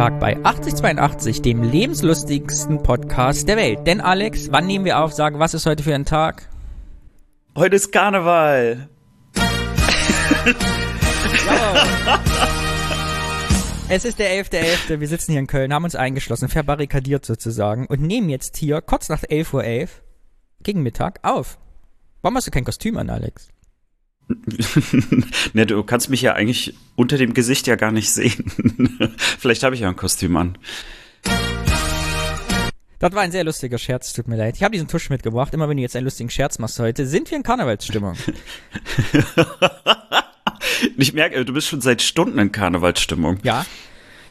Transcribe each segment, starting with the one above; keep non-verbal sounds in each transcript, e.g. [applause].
Tag bei 8082, dem lebenslustigsten Podcast der Welt. Denn Alex, wann nehmen wir auf? Sag, was ist heute für ein Tag? Heute ist Karneval. [laughs] Es ist der 11.11. .11. Wir sitzen hier in Köln, haben uns eingeschlossen, verbarrikadiert sozusagen und nehmen jetzt hier kurz nach 11.11 Uhr .11, gegen Mittag auf. Warum hast du kein Kostüm an, Alex? [laughs] ne, du kannst mich ja eigentlich unter dem Gesicht ja gar nicht sehen. [laughs] Vielleicht habe ich ja ein Kostüm an. Das war ein sehr lustiger Scherz, tut mir leid. Ich habe diesen Tusch mitgebracht. Immer wenn du jetzt einen lustigen Scherz machst heute, sind wir in Karnevalsstimmung. [laughs] ich merke, du bist schon seit Stunden in Karnevalsstimmung. Ja.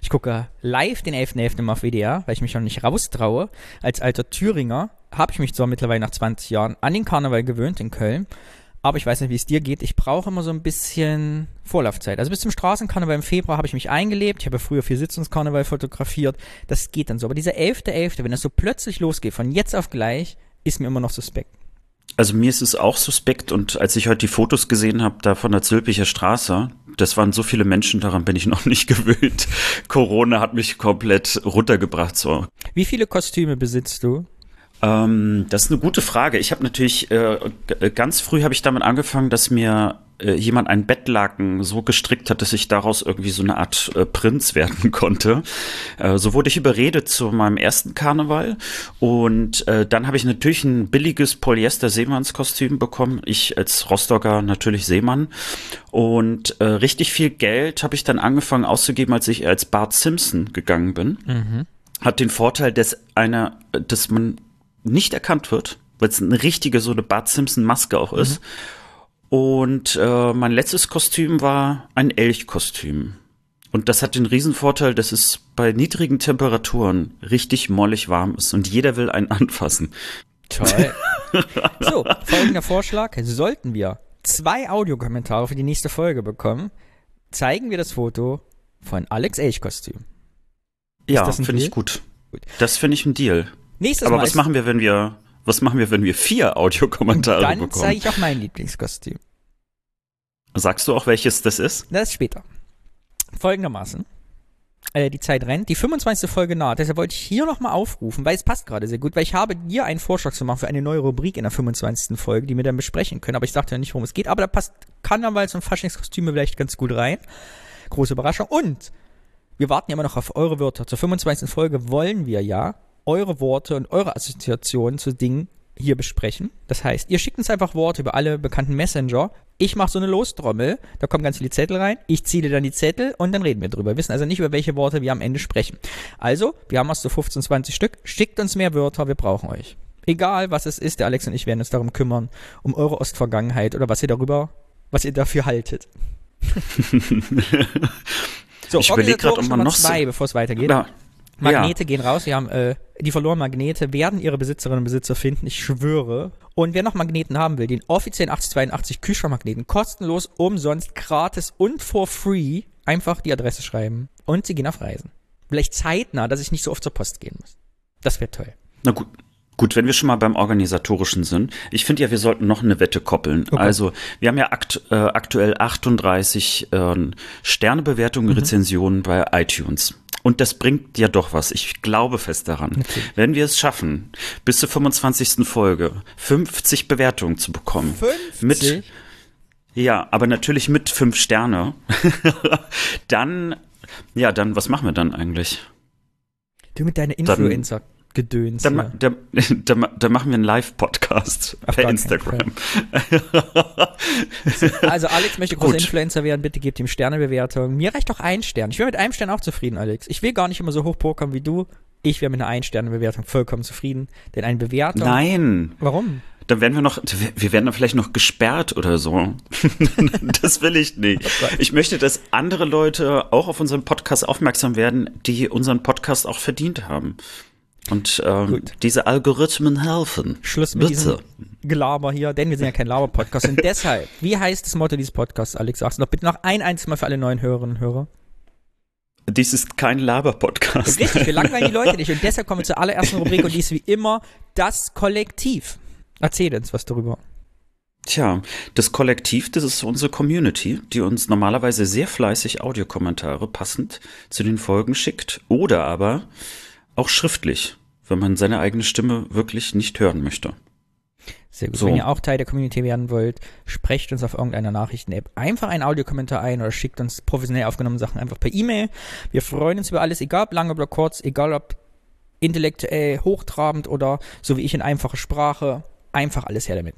Ich gucke live den 11.11. .11. auf WDR, weil ich mich noch nicht raustraue. Als alter Thüringer habe ich mich zwar mittlerweile nach 20 Jahren an den Karneval gewöhnt in Köln, aber ich weiß nicht, wie es dir geht. Ich brauche immer so ein bisschen Vorlaufzeit. Also bis zum Straßenkarneval im Februar habe ich mich eingelebt. Ich habe früher viel Sitzungskarneval fotografiert. Das geht dann so. Aber dieser 11.11., .11., wenn das so plötzlich losgeht, von jetzt auf gleich, ist mir immer noch suspekt. Also mir ist es auch suspekt und als ich heute die Fotos gesehen habe, da von der Zülpicher Straße, das waren so viele Menschen, daran bin ich noch nicht [laughs] gewöhnt. Corona hat mich komplett runtergebracht. So. Wie viele Kostüme besitzt du? Ähm, das ist eine gute Frage. Ich habe natürlich äh, ganz früh habe ich damit angefangen, dass mir äh, jemand ein Bettlaken so gestrickt hat, dass ich daraus irgendwie so eine Art äh, Prinz werden [laughs] konnte. Äh, so wurde ich überredet zu meinem ersten Karneval und äh, dann habe ich natürlich ein billiges Polyester-Seemannskostüm bekommen. Ich als Rostocker natürlich Seemann und äh, richtig viel Geld habe ich dann angefangen auszugeben, als ich als Bart Simpson gegangen bin. Mhm. Hat den Vorteil, dass einer, dass man nicht erkannt wird, weil es eine richtige, so eine Bart Simpson-Maske auch ist. Mhm. Und äh, mein letztes Kostüm war ein Elchkostüm. Und das hat den Riesenvorteil, dass es bei niedrigen Temperaturen richtig mollig warm ist und jeder will einen [laughs] anfassen. Toll. so, folgender Vorschlag. Sollten wir zwei Audiokommentare für die nächste Folge bekommen, zeigen wir das Foto von Alex Elch-Kostüm. Ja, finde ich gut. gut. Das finde ich ein Deal. Nächstes Aber Mal was machen wir, wenn wir, was machen wir, wenn wir vier Audiokommentare dann bekommen? Dann zeige ich auch mein Lieblingskostüm. Sagst du auch, welches das ist? Das ist später. Folgendermaßen. Äh, die Zeit rennt. Die 25. Folge naht. Deshalb wollte ich hier nochmal aufrufen, weil es passt gerade sehr gut, weil ich habe dir einen Vorschlag zu machen für eine neue Rubrik in der 25. Folge, die wir dann besprechen können. Aber ich sagte ja nicht, worum es geht. Aber da passt Karnevals- und Faschingskostüme vielleicht ganz gut rein. Große Überraschung. Und wir warten ja immer noch auf eure Wörter. Zur 25. Folge wollen wir ja eure Worte und eure Assoziationen zu Dingen hier besprechen. Das heißt, ihr schickt uns einfach Worte über alle bekannten Messenger. Ich mache so eine Lostrommel, da kommen ganz viele Zettel rein. Ich ziehe dann die Zettel und dann reden wir drüber. Wir wissen also nicht, über welche Worte wir am Ende sprechen. Also, wir haben erst so 15, 20 Stück. Schickt uns mehr Wörter, wir brauchen euch. Egal, was es ist, der Alex und ich werden uns darum kümmern, um eure Ostvergangenheit oder was ihr darüber, was ihr dafür haltet. [laughs] so, ich überlege gerade, ob man noch zwei, bevor es weitergeht. Na, Magnete ja. gehen raus. Wir haben äh, die verlorenen Magnete, werden ihre Besitzerinnen und Besitzer finden, ich schwöre. Und wer noch Magneten haben will, den offiziellen 8082 Kühlschrankmagneten, kostenlos, umsonst, gratis und for free, einfach die Adresse schreiben. Und sie gehen auf Reisen. Vielleicht zeitnah, dass ich nicht so oft zur Post gehen muss. Das wäre toll. Na gut. Gut, wenn wir schon mal beim Organisatorischen sind. Ich finde ja, wir sollten noch eine Wette koppeln. Okay. Also, wir haben ja akt, äh, aktuell 38 äh, Sternebewertungen, mhm. Rezensionen bei iTunes. Und das bringt ja doch was. Ich glaube fest daran. Okay. Wenn wir es schaffen, bis zur 25. Folge 50 Bewertungen zu bekommen. 50? Mit, ja, aber natürlich mit fünf Sterne. [laughs] dann, ja, dann, was machen wir dann eigentlich? Du mit deiner Influencer. Dann, Gedöns. Da, da, da, da, machen wir einen Live-Podcast per Instagram. [laughs] also Alex möchte großer Influencer werden, bitte gebt ihm Sternebewertung. Mir reicht doch ein Stern. Ich wäre mit einem Stern auch zufrieden, Alex. Ich will gar nicht immer so hoch pokern wie du. Ich wäre mit einer Ein-Sterne-Bewertung vollkommen zufrieden. Denn eine Bewertung. Nein. Warum? Dann werden wir noch, wir werden dann vielleicht noch gesperrt oder so. [laughs] das will ich nicht. Ich möchte, dass andere Leute auch auf unseren Podcast aufmerksam werden, die unseren Podcast auch verdient haben. Und ähm, diese Algorithmen helfen. Schluss mit Bitte. Gelaber hier, denn wir sind ja kein Laber-Podcast. und [laughs] deshalb, wie heißt das Motto dieses Podcasts, Alex? Sagst du noch bitte noch ein einziges Mal für alle neuen Hörerinnen und Hörer? Dies ist kein Laber-Podcast. Richtig, wir langweilen die Leute nicht. Und deshalb kommen wir zur allerersten Rubrik und die ist wie immer das Kollektiv. Erzähl uns was darüber. Tja, das Kollektiv, das ist unsere Community, die uns normalerweise sehr fleißig Audiokommentare passend zu den Folgen schickt oder aber auch schriftlich, wenn man seine eigene Stimme wirklich nicht hören möchte. Sehr gut. So. Wenn ihr auch Teil der Community werden wollt, sprecht uns auf irgendeiner Nachrichten-App einfach einen Audiokommentar ein oder schickt uns professionell aufgenommene Sachen einfach per E-Mail. Wir freuen uns über alles, egal ob lange oder kurz, egal ob intellektuell, hochtrabend oder so wie ich in einfacher Sprache. Einfach alles her damit.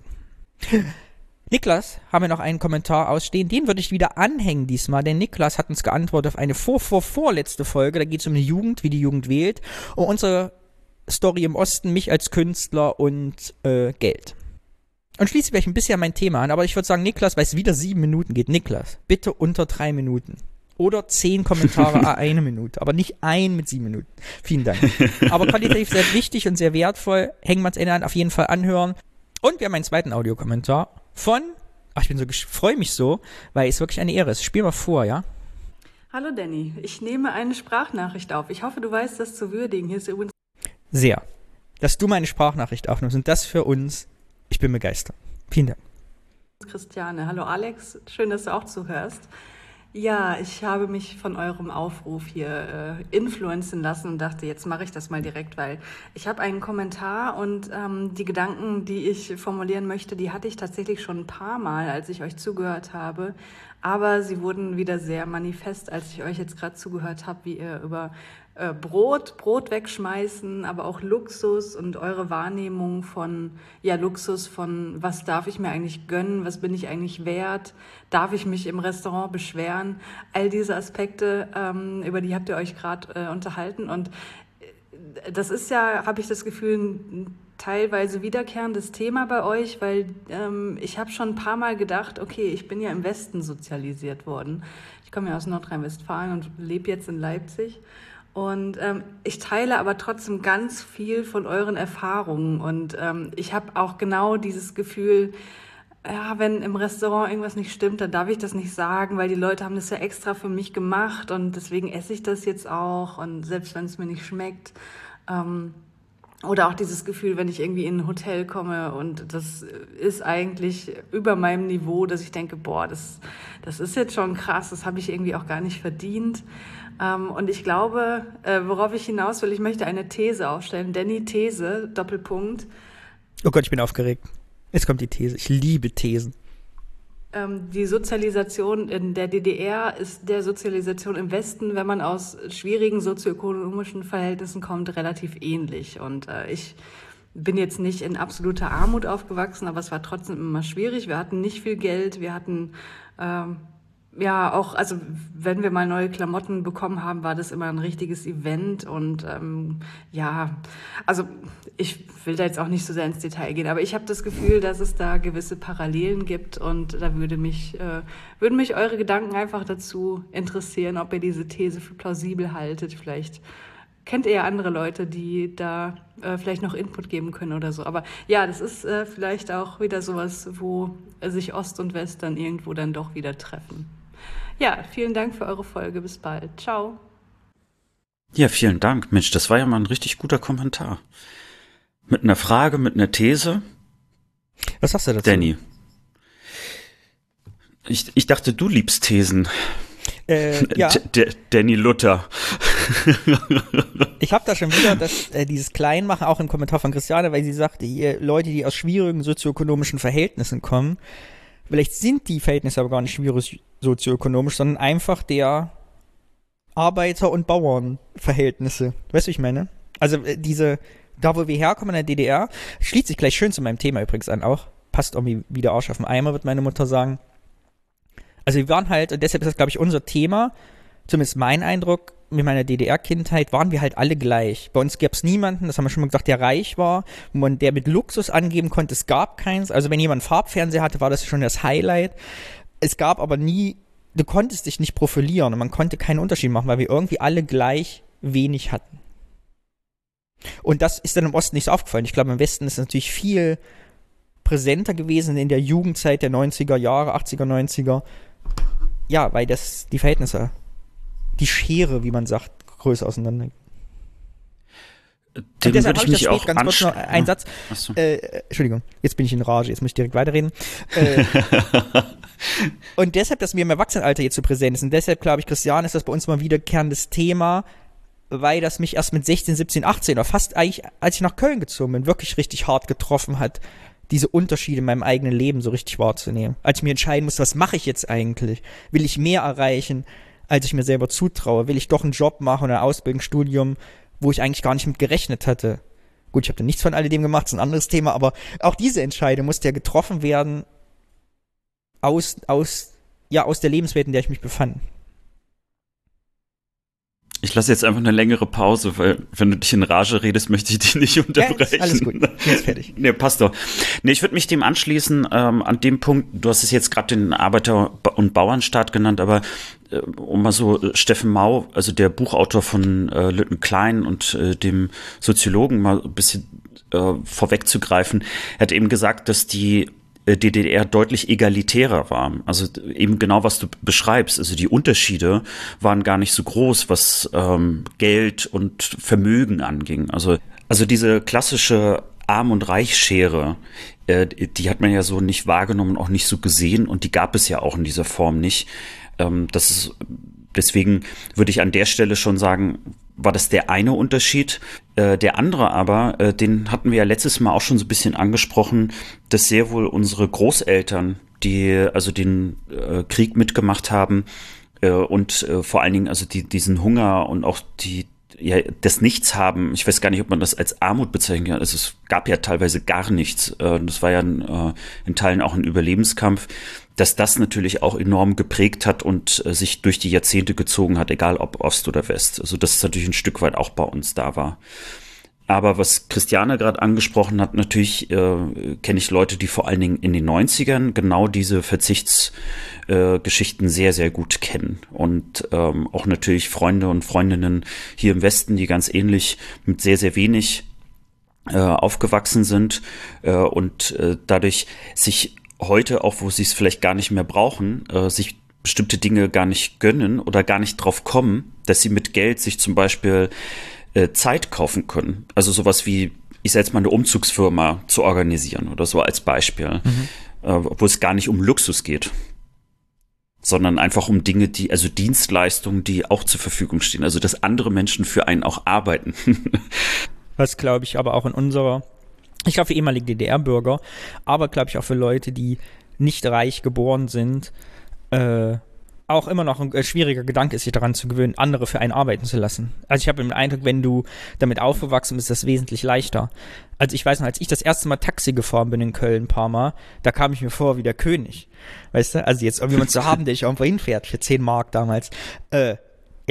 [laughs] Niklas, haben wir noch einen Kommentar ausstehen. Den würde ich wieder anhängen diesmal, denn Niklas hat uns geantwortet auf eine vor, vor, vorletzte Folge. Da geht es um die Jugend, wie die Jugend wählt. Und unsere Story im Osten, mich als Künstler und äh, Geld. Und schließlich gleich ein bisschen mein Thema an, aber ich würde sagen, Niklas, weil es wieder sieben Minuten geht, Niklas, bitte unter drei Minuten. Oder zehn Kommentare [laughs] eine Minute, aber nicht ein mit sieben Minuten. Vielen Dank. Aber qualitativ sehr wichtig und sehr wertvoll. Hängen wir uns Ende an, auf jeden Fall anhören. Und wir haben einen zweiten Audiokommentar von, ach, ich bin so, freue mich so, weil es wirklich eine Ehre ist. Spiel mal vor, ja? Hallo Danny, ich nehme eine Sprachnachricht auf. Ich hoffe, du weißt das zu würdigen. Hier ist übrigens. Sehr. Dass du meine Sprachnachricht aufnimmst und das für uns, ich bin begeistert. Vielen Dank. Christiane, hallo Alex, schön, dass du auch zuhörst. Ja, ich habe mich von eurem Aufruf hier äh, influenzen lassen und dachte, jetzt mache ich das mal direkt, weil ich habe einen Kommentar und ähm, die Gedanken, die ich formulieren möchte, die hatte ich tatsächlich schon ein paar Mal, als ich euch zugehört habe. Aber sie wurden wieder sehr manifest, als ich euch jetzt gerade zugehört habe, wie ihr über äh, Brot, Brot wegschmeißen, aber auch Luxus und eure Wahrnehmung von, ja, Luxus von, was darf ich mir eigentlich gönnen, was bin ich eigentlich wert, darf ich mich im Restaurant beschweren, all diese Aspekte, ähm, über die habt ihr euch gerade äh, unterhalten und äh, das ist ja, habe ich das Gefühl, ein teilweise wiederkehrendes Thema bei euch, weil ähm, ich habe schon ein paar Mal gedacht, okay, ich bin ja im Westen sozialisiert worden. Ich komme ja aus Nordrhein-Westfalen und lebe jetzt in Leipzig. Und ähm, ich teile aber trotzdem ganz viel von euren Erfahrungen. Und ähm, ich habe auch genau dieses Gefühl, ja, wenn im Restaurant irgendwas nicht stimmt, dann darf ich das nicht sagen, weil die Leute haben das ja extra für mich gemacht und deswegen esse ich das jetzt auch. Und selbst wenn es mir nicht schmeckt. Ähm, oder auch dieses Gefühl, wenn ich irgendwie in ein Hotel komme und das ist eigentlich über meinem Niveau, dass ich denke, boah, das, das ist jetzt schon krass, das habe ich irgendwie auch gar nicht verdient. Ähm, und ich glaube, äh, worauf ich hinaus will, ich möchte eine These aufstellen. Danny These, Doppelpunkt. Oh Gott, ich bin aufgeregt. Jetzt kommt die These. Ich liebe Thesen. Ähm, die Sozialisation in der DDR ist der Sozialisation im Westen, wenn man aus schwierigen sozioökonomischen Verhältnissen kommt, relativ ähnlich. Und äh, ich bin jetzt nicht in absoluter Armut aufgewachsen, aber es war trotzdem immer schwierig. Wir hatten nicht viel Geld, wir hatten ähm, ja, auch, also wenn wir mal neue Klamotten bekommen haben, war das immer ein richtiges Event und ähm, ja, also ich will da jetzt auch nicht so sehr ins Detail gehen, aber ich habe das Gefühl, dass es da gewisse Parallelen gibt und da würde mich, äh, würden mich eure Gedanken einfach dazu interessieren, ob ihr diese These für plausibel haltet. Vielleicht kennt ihr ja andere Leute, die da äh, vielleicht noch Input geben können oder so. Aber ja, das ist äh, vielleicht auch wieder sowas, wo sich Ost und West dann irgendwo dann doch wieder treffen. Ja, vielen Dank für eure Folge. Bis bald. Ciao. Ja, vielen Dank. Mensch, das war ja mal ein richtig guter Kommentar. Mit einer Frage, mit einer These. Was sagst du dazu? Danny. Ich, ich dachte, du liebst Thesen. Äh, [laughs] ja. D Danny Luther. ich habe da schon wieder das, äh, dieses Kleinmachen auch im Kommentar von Christiane, weil sie sagte, ihr Leute, die aus schwierigen sozioökonomischen Verhältnissen kommen, vielleicht sind die Verhältnisse aber gar nicht schwierig sozioökonomisch, sondern einfach der Arbeiter- und Bauernverhältnisse. Weißt du, ich meine? Also äh, diese, da wo wir herkommen in der DDR, schließt sich gleich schön zu meinem Thema übrigens an auch. Passt irgendwie wie der Arsch auf den Eimer, wird meine Mutter sagen. Also wir waren halt, und deshalb ist das, glaube ich, unser Thema, zumindest mein Eindruck, mit meiner DDR-Kindheit waren wir halt alle gleich. Bei uns gab es niemanden, das haben wir schon mal gesagt, der reich war, man der mit Luxus angeben konnte. Es gab keins. Also wenn jemand Farbfernseher hatte, war das schon das Highlight. Es gab aber nie, du konntest dich nicht profilieren und man konnte keinen Unterschied machen, weil wir irgendwie alle gleich wenig hatten. Und das ist dann im Osten nicht so aufgefallen. Ich glaube, im Westen ist es natürlich viel präsenter gewesen in der Jugendzeit der 90er Jahre, 80er, 90er. Ja, weil das die Verhältnisse die Schere, wie man sagt, größer auseinander. Und deshalb habe ich das spät, ganz kurz noch einen Satz. So. Äh, Entschuldigung, jetzt bin ich in Rage, jetzt muss ich direkt weiterreden. [laughs] Äh, und deshalb, dass mir im Erwachsenenalter jetzt so präsent ist, und deshalb glaube ich, Christian, ist das bei uns mal wiederkehrendes Thema, weil das mich erst mit 16, 17, 18 oder fast eigentlich, als ich nach Köln gezogen bin, wirklich richtig hart getroffen hat, diese Unterschiede in meinem eigenen Leben so richtig wahrzunehmen. Als ich mir entscheiden musste, was mache ich jetzt eigentlich? Will ich mehr erreichen, als ich mir selber zutraue? Will ich doch einen Job machen oder ein Ausbildungsstudium, wo ich eigentlich gar nicht mit gerechnet hatte. Gut, ich habe da nichts von alledem gemacht, ist ein anderes Thema, aber auch diese Entscheidung musste ja getroffen werden aus, aus, ja, aus der Lebenswelt, in der ich mich befand. Ich lasse jetzt einfach eine längere Pause, weil wenn du dich in Rage redest, möchte ich dich nicht unterbrechen. Ja, alles gut, jetzt fertig. [laughs] nee, passt doch. Nee, ich würde mich dem anschließen, ähm, an dem Punkt, du hast es jetzt gerade den Arbeiter- und Bauernstaat genannt, aber äh, um mal so äh, Steffen Mau, also der Buchautor von äh, Lütten Klein und äh, dem Soziologen mal ein bisschen äh, vorwegzugreifen, hat eben gesagt, dass die DDR deutlich egalitärer war. Also eben genau, was du beschreibst. Also die Unterschiede waren gar nicht so groß, was ähm, Geld und Vermögen anging. Also, also diese klassische Arm- und Reichschere, äh, die hat man ja so nicht wahrgenommen, auch nicht so gesehen und die gab es ja auch in dieser Form nicht. Ähm, das ist, deswegen würde ich an der Stelle schon sagen, war das der eine Unterschied. Äh, der andere aber, äh, den hatten wir ja letztes Mal auch schon so ein bisschen angesprochen, dass sehr wohl unsere Großeltern, die also den äh, Krieg mitgemacht haben äh, und äh, vor allen Dingen also die, diesen Hunger und auch die ja, das Nichts haben, ich weiß gar nicht, ob man das als Armut bezeichnen kann. Also es gab ja teilweise gar nichts. Äh, das war ja in Teilen auch ein Überlebenskampf dass das natürlich auch enorm geprägt hat und äh, sich durch die Jahrzehnte gezogen hat, egal ob Ost oder West. Also das ist natürlich ein Stück weit auch bei uns da war. Aber was Christiane gerade angesprochen hat, natürlich äh, kenne ich Leute, die vor allen Dingen in den 90ern genau diese Verzichtsgeschichten äh, sehr, sehr gut kennen. Und ähm, auch natürlich Freunde und Freundinnen hier im Westen, die ganz ähnlich mit sehr, sehr wenig äh, aufgewachsen sind äh, und äh, dadurch sich heute, auch wo sie es vielleicht gar nicht mehr brauchen, äh, sich bestimmte Dinge gar nicht gönnen oder gar nicht drauf kommen, dass sie mit Geld sich zum Beispiel äh, Zeit kaufen können. Also sowas wie, ich jetzt mal, eine Umzugsfirma zu organisieren oder so als Beispiel, mhm. äh, wo es gar nicht um Luxus geht sondern einfach um Dinge, die, also Dienstleistungen, die auch zur Verfügung stehen. Also, dass andere Menschen für einen auch arbeiten. [laughs] Was, glaube ich, aber auch in unserer ich glaube für ehemalige DDR-Bürger, aber glaube ich auch für Leute, die nicht reich geboren sind, äh, auch immer noch ein äh, schwieriger Gedanke ist, sich daran zu gewöhnen, andere für einen arbeiten zu lassen. Also ich habe den Eindruck, wenn du damit aufgewachsen bist, ist das wesentlich leichter. Also ich weiß noch, als ich das erste Mal Taxi gefahren bin in Köln ein paar Mal, da kam ich mir vor wie der König. Weißt du? Also jetzt irgendjemand zu haben, [laughs] der ich irgendwo hinfährt für 10 Mark damals. Äh,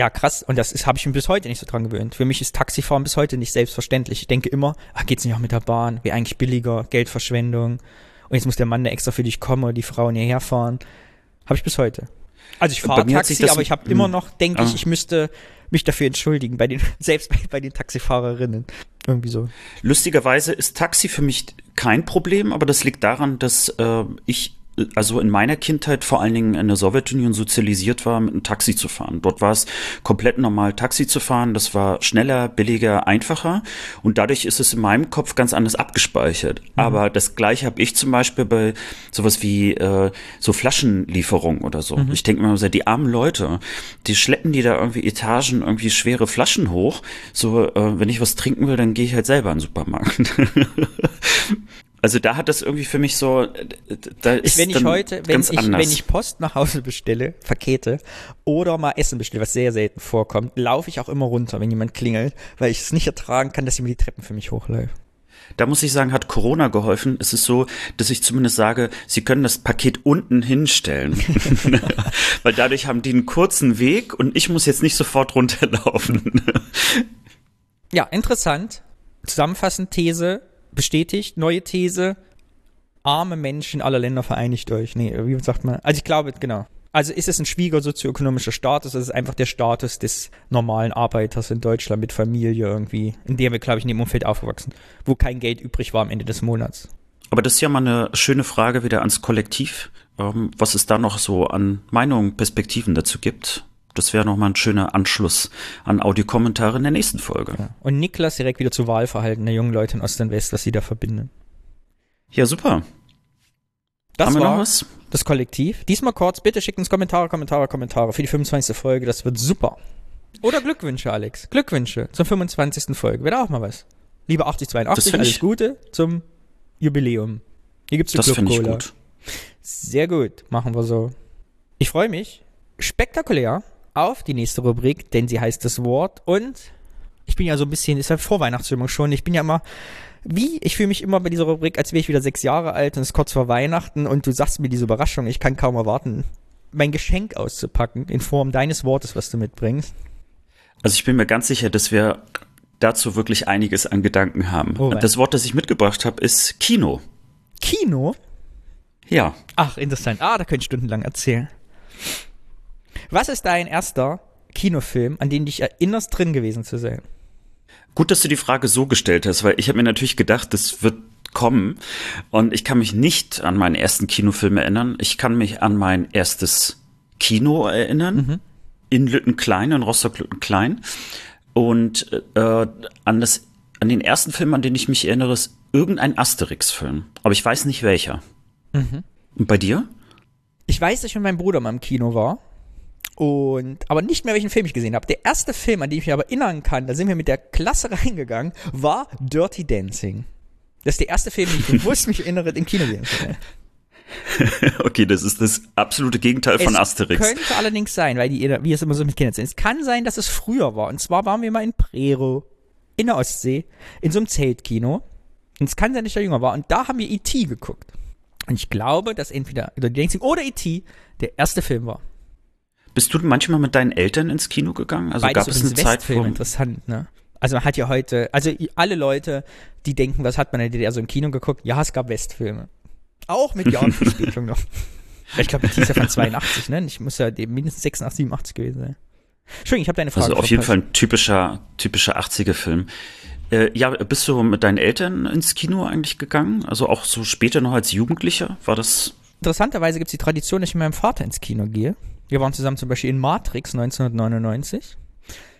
ja, krass. Und das habe ich mir bis heute nicht so dran gewöhnt. Für mich ist Taxifahren bis heute nicht selbstverständlich. Ich denke immer, ach, geht's nicht auch mit der Bahn? Wäre eigentlich billiger, Geldverschwendung. Und jetzt muss der Mann, der extra für dich kommen oder die Frau hierher fahren. Habe ich bis heute. Also ich fahre Taxi, aber ich habe immer hm. noch, denke ich, ah. ich müsste mich dafür entschuldigen, bei den, [laughs] selbst bei, bei den Taxifahrerinnen. Irgendwie so. Lustigerweise ist Taxi für mich kein Problem, aber das liegt daran, dass äh, ich also in meiner Kindheit vor allen Dingen in der Sowjetunion sozialisiert war, mit einem Taxi zu fahren. Dort war es komplett normal, Taxi zu fahren. Das war schneller, billiger, einfacher. Und dadurch ist es in meinem Kopf ganz anders abgespeichert. Mhm. Aber das gleiche habe ich zum Beispiel bei sowas wie äh, so Flaschenlieferung oder so. Mhm. Ich denke mir die armen Leute, die schleppen die da irgendwie Etagen, irgendwie schwere Flaschen hoch. So, äh, wenn ich was trinken will, dann gehe ich halt selber in den Supermarkt. [laughs] Also da hat das irgendwie für mich so, da ist wenn ich heute, wenn ich, anders. wenn ich Post nach Hause bestelle, Pakete oder mal Essen bestelle, was sehr selten vorkommt, laufe ich auch immer runter, wenn jemand klingelt, weil ich es nicht ertragen kann, dass jemand die Treppen für mich hochläuft. Da muss ich sagen, hat Corona geholfen. Es ist so, dass ich zumindest sage, Sie können das Paket unten hinstellen. [laughs] [laughs] weil dadurch haben die einen kurzen Weg und ich muss jetzt nicht sofort runterlaufen. ja, interessant. Zusammenfassend These, bestätigt, neue These, arme Menschen aller Länder vereinigt euch. Nee, wie sagt man? Also ich glaube, genau. Also ist es ein schwieriger sozioökonomischer Status, es ist einfach der Status des normalen Arbeiters in Deutschland mit Familie irgendwie, in dem wir, glaube ich, in dem Umfeld aufgewachsen, wo kein Geld übrig war am Ende des Monats. Aber das ist ja mal eine schöne Frage wieder ans Kollektiv, ähm, was es da noch so an Meinungen, Perspektiven dazu gibt. Das wäre nochmal ein schöner Anschluss an Audiokommentare in der nächsten Folge. Ja. Und Niklas direkt wieder zu Wahlverhalten der jungen Leute in Ost und West, was sie da verbinden. Ja, super. Das Haben war das Kollektiv. Diesmal kurz, bitte schickt uns Kommentare, Kommentare, Kommentare für die 25. Folge. Das wird super. Oder Glückwünsche, Alex. Glückwünsche zur 25. Folge. Wäre auch mal was. Liebe 8082, alles ich, Gute zum Jubiläum. Hier gibt's eine Das finde ich gut. Sehr gut, machen wir so. Ich freue mich spektakulär auf die nächste Rubrik, denn sie heißt das Wort und ich bin ja so ein bisschen, ist ja Vorweihnachtsstimmung schon. Ich bin ja immer, wie, ich fühle mich immer bei dieser Rubrik, als wäre ich wieder sechs Jahre alt und es ist kurz vor Weihnachten und du sagst mir diese Überraschung. Ich kann kaum erwarten, mein Geschenk auszupacken in Form deines Wortes, was du mitbringst. Also ich bin mir ganz sicher, dass wir dazu wirklich einiges an Gedanken haben. Oh, das Wort, das ich mitgebracht habe, ist Kino. Kino? Ja. Ach, interessant. Ah, da könnte ich stundenlang erzählen. Was ist dein erster Kinofilm, an den dich erinnerst, drin gewesen zu sein? Gut, dass du die Frage so gestellt hast, weil ich habe mir natürlich gedacht, das wird kommen. Und ich kann mich nicht an meinen ersten Kinofilm erinnern. Ich kann mich an mein erstes Kino erinnern. Mhm. In Lüttenklein, in Rostock-Lüttenklein. Und äh, an, das, an den ersten Film, an den ich mich erinnere, ist irgendein Asterix-Film. Aber ich weiß nicht welcher. Mhm. Und bei dir? Ich weiß, dass ich mit meinem Bruder mal im Kino war. Und, aber nicht mehr, welchen Film ich gesehen habe. Der erste Film, an den ich mich aber erinnern kann, da sind wir mit der Klasse [laughs] reingegangen, war Dirty Dancing. Das ist der erste Film, den ich [laughs] bewusst mich erinnere, im Kino gesehen zu [laughs] okay, das ist das absolute Gegenteil von es Asterix. Könnte allerdings sein, weil die, wie es immer so mit Kindern sind. Es kann sein, dass es früher war. Und zwar waren wir mal in Prero, in der Ostsee, in so einem Zeltkino. Und es kann sein, dass ich da jünger war. Und da haben wir E.T. geguckt. Und ich glaube, dass entweder Dirty Dancing oder E.T. der erste Film war. Bist du manchmal mit deinen Eltern ins Kino gegangen? Also Beides gab es eine Zeit, wo interessant, ne? Also man hat ja heute, also alle Leute, die denken, was hat man in der DDR so im Kino geguckt? Ja, es gab Westfilme. Auch mit Jahresverspätung [laughs] noch. Ich glaube, die ist ja von 82, ne? Ich muss ja mindestens 86, 87 gewesen sein. Entschuldigung, ich habe deine Frage. Also auf jeden Fall ein typischer, typischer 80er-Film. Äh, ja, bist du mit deinen Eltern ins Kino eigentlich gegangen? Also auch so später noch als Jugendlicher? War das? Interessanterweise gibt es die Tradition, dass ich mit meinem Vater ins Kino gehe. Wir waren zusammen zum Beispiel in Matrix 1999.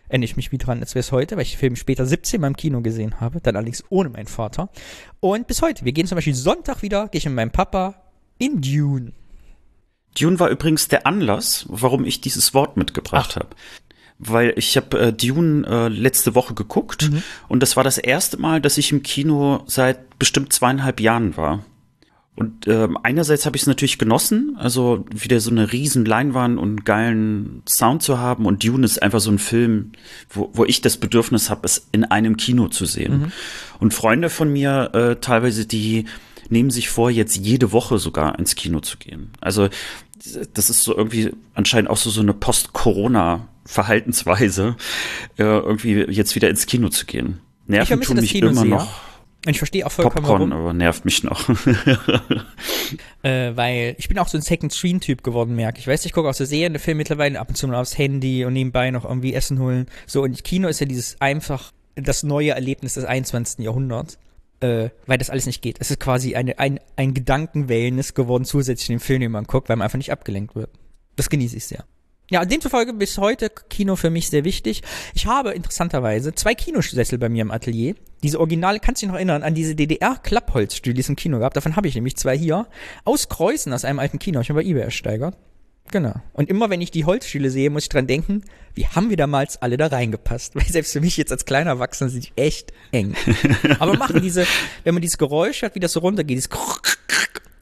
Erinnere ich mich wie dran, als wäre es heute, weil ich den Film später 17 Mal im Kino gesehen habe, dann allerdings ohne meinen Vater. Und bis heute. Wir gehen zum Beispiel Sonntag wieder, gehe ich mit meinem Papa in Dune. Dune war übrigens der Anlass, warum ich dieses Wort mitgebracht habe weil ich habe äh, Dune äh, letzte Woche geguckt mhm. und das war das erste Mal, dass ich im Kino seit bestimmt zweieinhalb Jahren war. Und äh, einerseits habe ich es natürlich genossen, also wieder so eine riesen Leinwand und geilen Sound zu haben. Und Dune ist einfach so ein Film, wo, wo ich das Bedürfnis habe, es in einem Kino zu sehen. Mhm. Und Freunde von mir, äh, teilweise, die nehmen sich vor, jetzt jede Woche sogar ins Kino zu gehen. Also das ist so irgendwie anscheinend auch so, so eine Post-Corona-Verhaltensweise, äh, irgendwie jetzt wieder ins Kino zu gehen. Nerven tun mich immer sehr. noch. Und ich verstehe auch vollkommen Popcorn, warum. aber nervt mich noch. [laughs] äh, weil ich bin auch so ein Second Screen Typ geworden, merke ich. Weiß ich gucke auch so der Film mittlerweile ab und zu mal aufs Handy und nebenbei noch irgendwie Essen holen. So und Kino ist ja dieses einfach das neue Erlebnis des 21. Jahrhunderts. Äh, weil das alles nicht geht. Es ist quasi eine, ein, ein Gedankenwellness geworden, zusätzlich den Film, den man guckt, weil man einfach nicht abgelenkt wird. Das genieße ich sehr. Ja, demzufolge bis heute Kino für mich sehr wichtig. Ich habe interessanterweise zwei Kinosessel bei mir im Atelier. Diese Originale, kannst du dich noch erinnern, an diese DDR-Klappholzstühle, die es im Kino gab. Davon habe ich nämlich zwei hier. Aus Kreuzen, aus einem alten Kino. Ich habe bei eBay ersteigert. Genau. Und immer wenn ich die Holzstühle sehe, muss ich dran denken, wie haben wir damals alle da reingepasst? [laughs] Weil selbst für mich jetzt als kleiner Erwachsener sind die echt eng. [laughs] Aber machen diese, wenn man dieses Geräusch hat, wie das so runtergeht, dieses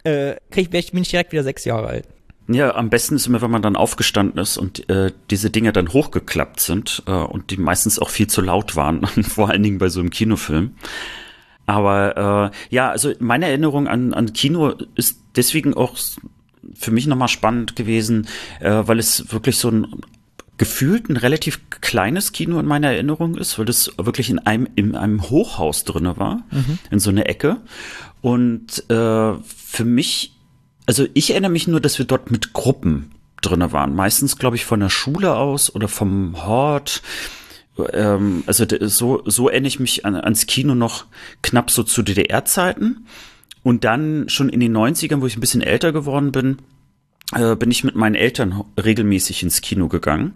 äh, krieg, bin ich direkt wieder sechs Jahre alt. Ja, am besten ist immer, wenn man dann aufgestanden ist und äh, diese Dinge dann hochgeklappt sind äh, und die meistens auch viel zu laut waren, [laughs] vor allen Dingen bei so einem Kinofilm. Aber äh, ja, also meine Erinnerung an, an Kino ist deswegen auch für mich nochmal spannend gewesen, äh, weil es wirklich so ein gefühlt ein relativ kleines Kino in meiner Erinnerung ist, weil das wirklich in einem, in einem Hochhaus drinne war, mhm. in so einer Ecke. Und äh, für mich also ich erinnere mich nur, dass wir dort mit Gruppen drinne waren. Meistens, glaube ich, von der Schule aus oder vom Hort. Ähm, also so, so erinnere ich mich an, ans Kino noch knapp so zu DDR-Zeiten. Und dann schon in den 90ern, wo ich ein bisschen älter geworden bin, äh, bin ich mit meinen Eltern regelmäßig ins Kino gegangen.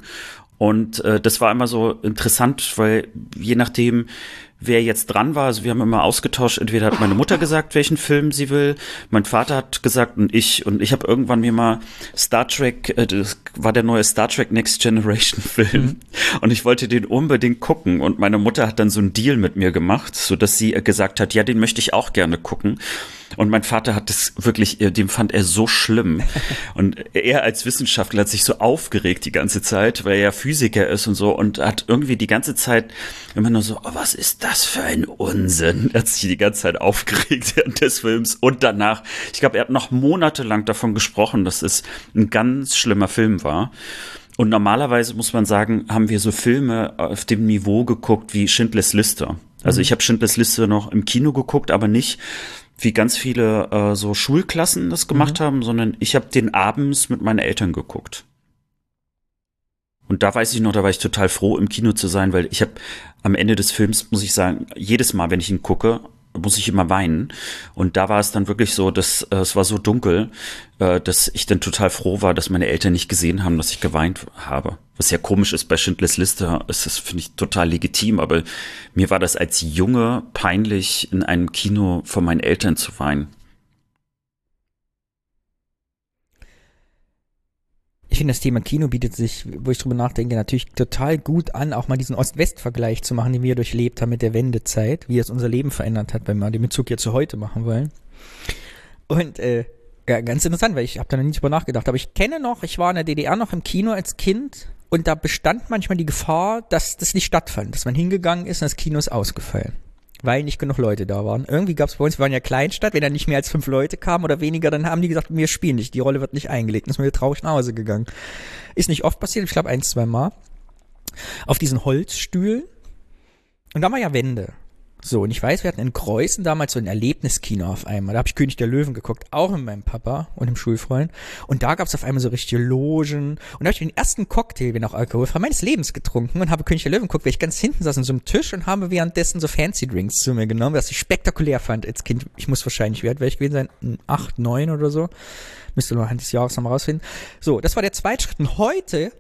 Und äh, das war immer so interessant, weil je nachdem, wer jetzt dran war. Also wir haben immer ausgetauscht. Entweder hat meine Mutter gesagt, welchen Film sie will. Mein Vater hat gesagt und ich. Und ich habe irgendwann mir mal Star Trek, äh, das war der neue Star Trek Next Generation [laughs] Film. Mhm. Und ich wollte den unbedingt gucken. Und meine Mutter hat dann so einen Deal mit mir gemacht, so dass sie gesagt hat, ja, den möchte ich auch gerne gucken. Und mein Vater hat das wirklich, äh, dem fand er so schlimm. [laughs] Und er als Wissenschaftler hat sich so aufgeregt die ganze Zeit, weil er ja Physiker ist und so und hat irgendwie die ganze Zeit immer nur so, oh, was ist das für ein Unsinn? Er hat sich die ganze Zeit aufgeregt [laughs] während des Films und danach. Ich glaube, er hat noch monatelang davon gesprochen, dass es ein ganz schlimmer Film war. Und normalerweise muss man sagen, haben wir so Filme auf dem Niveau geguckt wie Schindlers Liste. Also mhm. ich habe Schindlers Liste noch im Kino geguckt, aber nicht wie ganz viele äh, so Schulklassen das gemacht mhm. haben, sondern ich habe den abends mit meinen Eltern geguckt. Und da weiß ich noch, da war ich total froh, im Kino zu sein, weil ich habe am Ende des Films, muss ich sagen, jedes Mal, wenn ich ihn gucke, muss ich immer weinen. Und da war es dann wirklich so, dass äh, es war so dunkel, äh, dass ich dann total froh war, dass meine Eltern nicht gesehen haben, dass ich geweint habe. Was ja komisch ist bei Schindlers Liste, ist das finde ich total legitim, aber mir war das als Junge peinlich, in einem Kino vor meinen Eltern zu weinen. Ich finde, das Thema Kino bietet sich, wo ich drüber nachdenke, natürlich total gut an, auch mal diesen Ost-West-Vergleich zu machen, den wir durchlebt haben mit der Wendezeit, wie es unser Leben verändert hat, wenn wir den Bezug jetzt zu heute machen wollen. Und äh, ja, ganz interessant, weil ich habe da noch nie drüber nachgedacht. Aber ich kenne noch, ich war in der DDR noch im Kino als Kind und da bestand manchmal die Gefahr, dass das nicht stattfand, dass man hingegangen ist und das Kino ist ausgefallen weil nicht genug Leute da waren. Irgendwie gab es bei uns, wir waren ja Kleinstadt, wenn da nicht mehr als fünf Leute kamen oder weniger, dann haben die gesagt, wir spielen nicht, die Rolle wird nicht eingelegt. Dann ist mir traurig nach Hause gegangen. Ist nicht oft passiert, ich glaube ein, zwei Mal. Auf diesen Holzstühlen. Und da war ja Wände. So, und ich weiß, wir hatten in Kreuzen damals so ein Erlebniskino auf einmal. Da habe ich König der Löwen geguckt, auch mit meinem Papa und dem Schulfreund. Und da gab es auf einmal so richtige Logen. Und da habe ich den ersten Cocktail, wenn auch alkoholfrei, meines Lebens getrunken und habe König der Löwen geguckt, weil ich ganz hinten saß an so einem Tisch und habe währenddessen so Fancy Drinks zu mir genommen, was ich spektakulär fand als Kind. Ich muss wahrscheinlich, wie alt wäre ich gewesen sein? Acht, neun oder so. Müsste noch Hand des Jahres nochmal rausfinden. So, das war der zweite Schritt. Und heute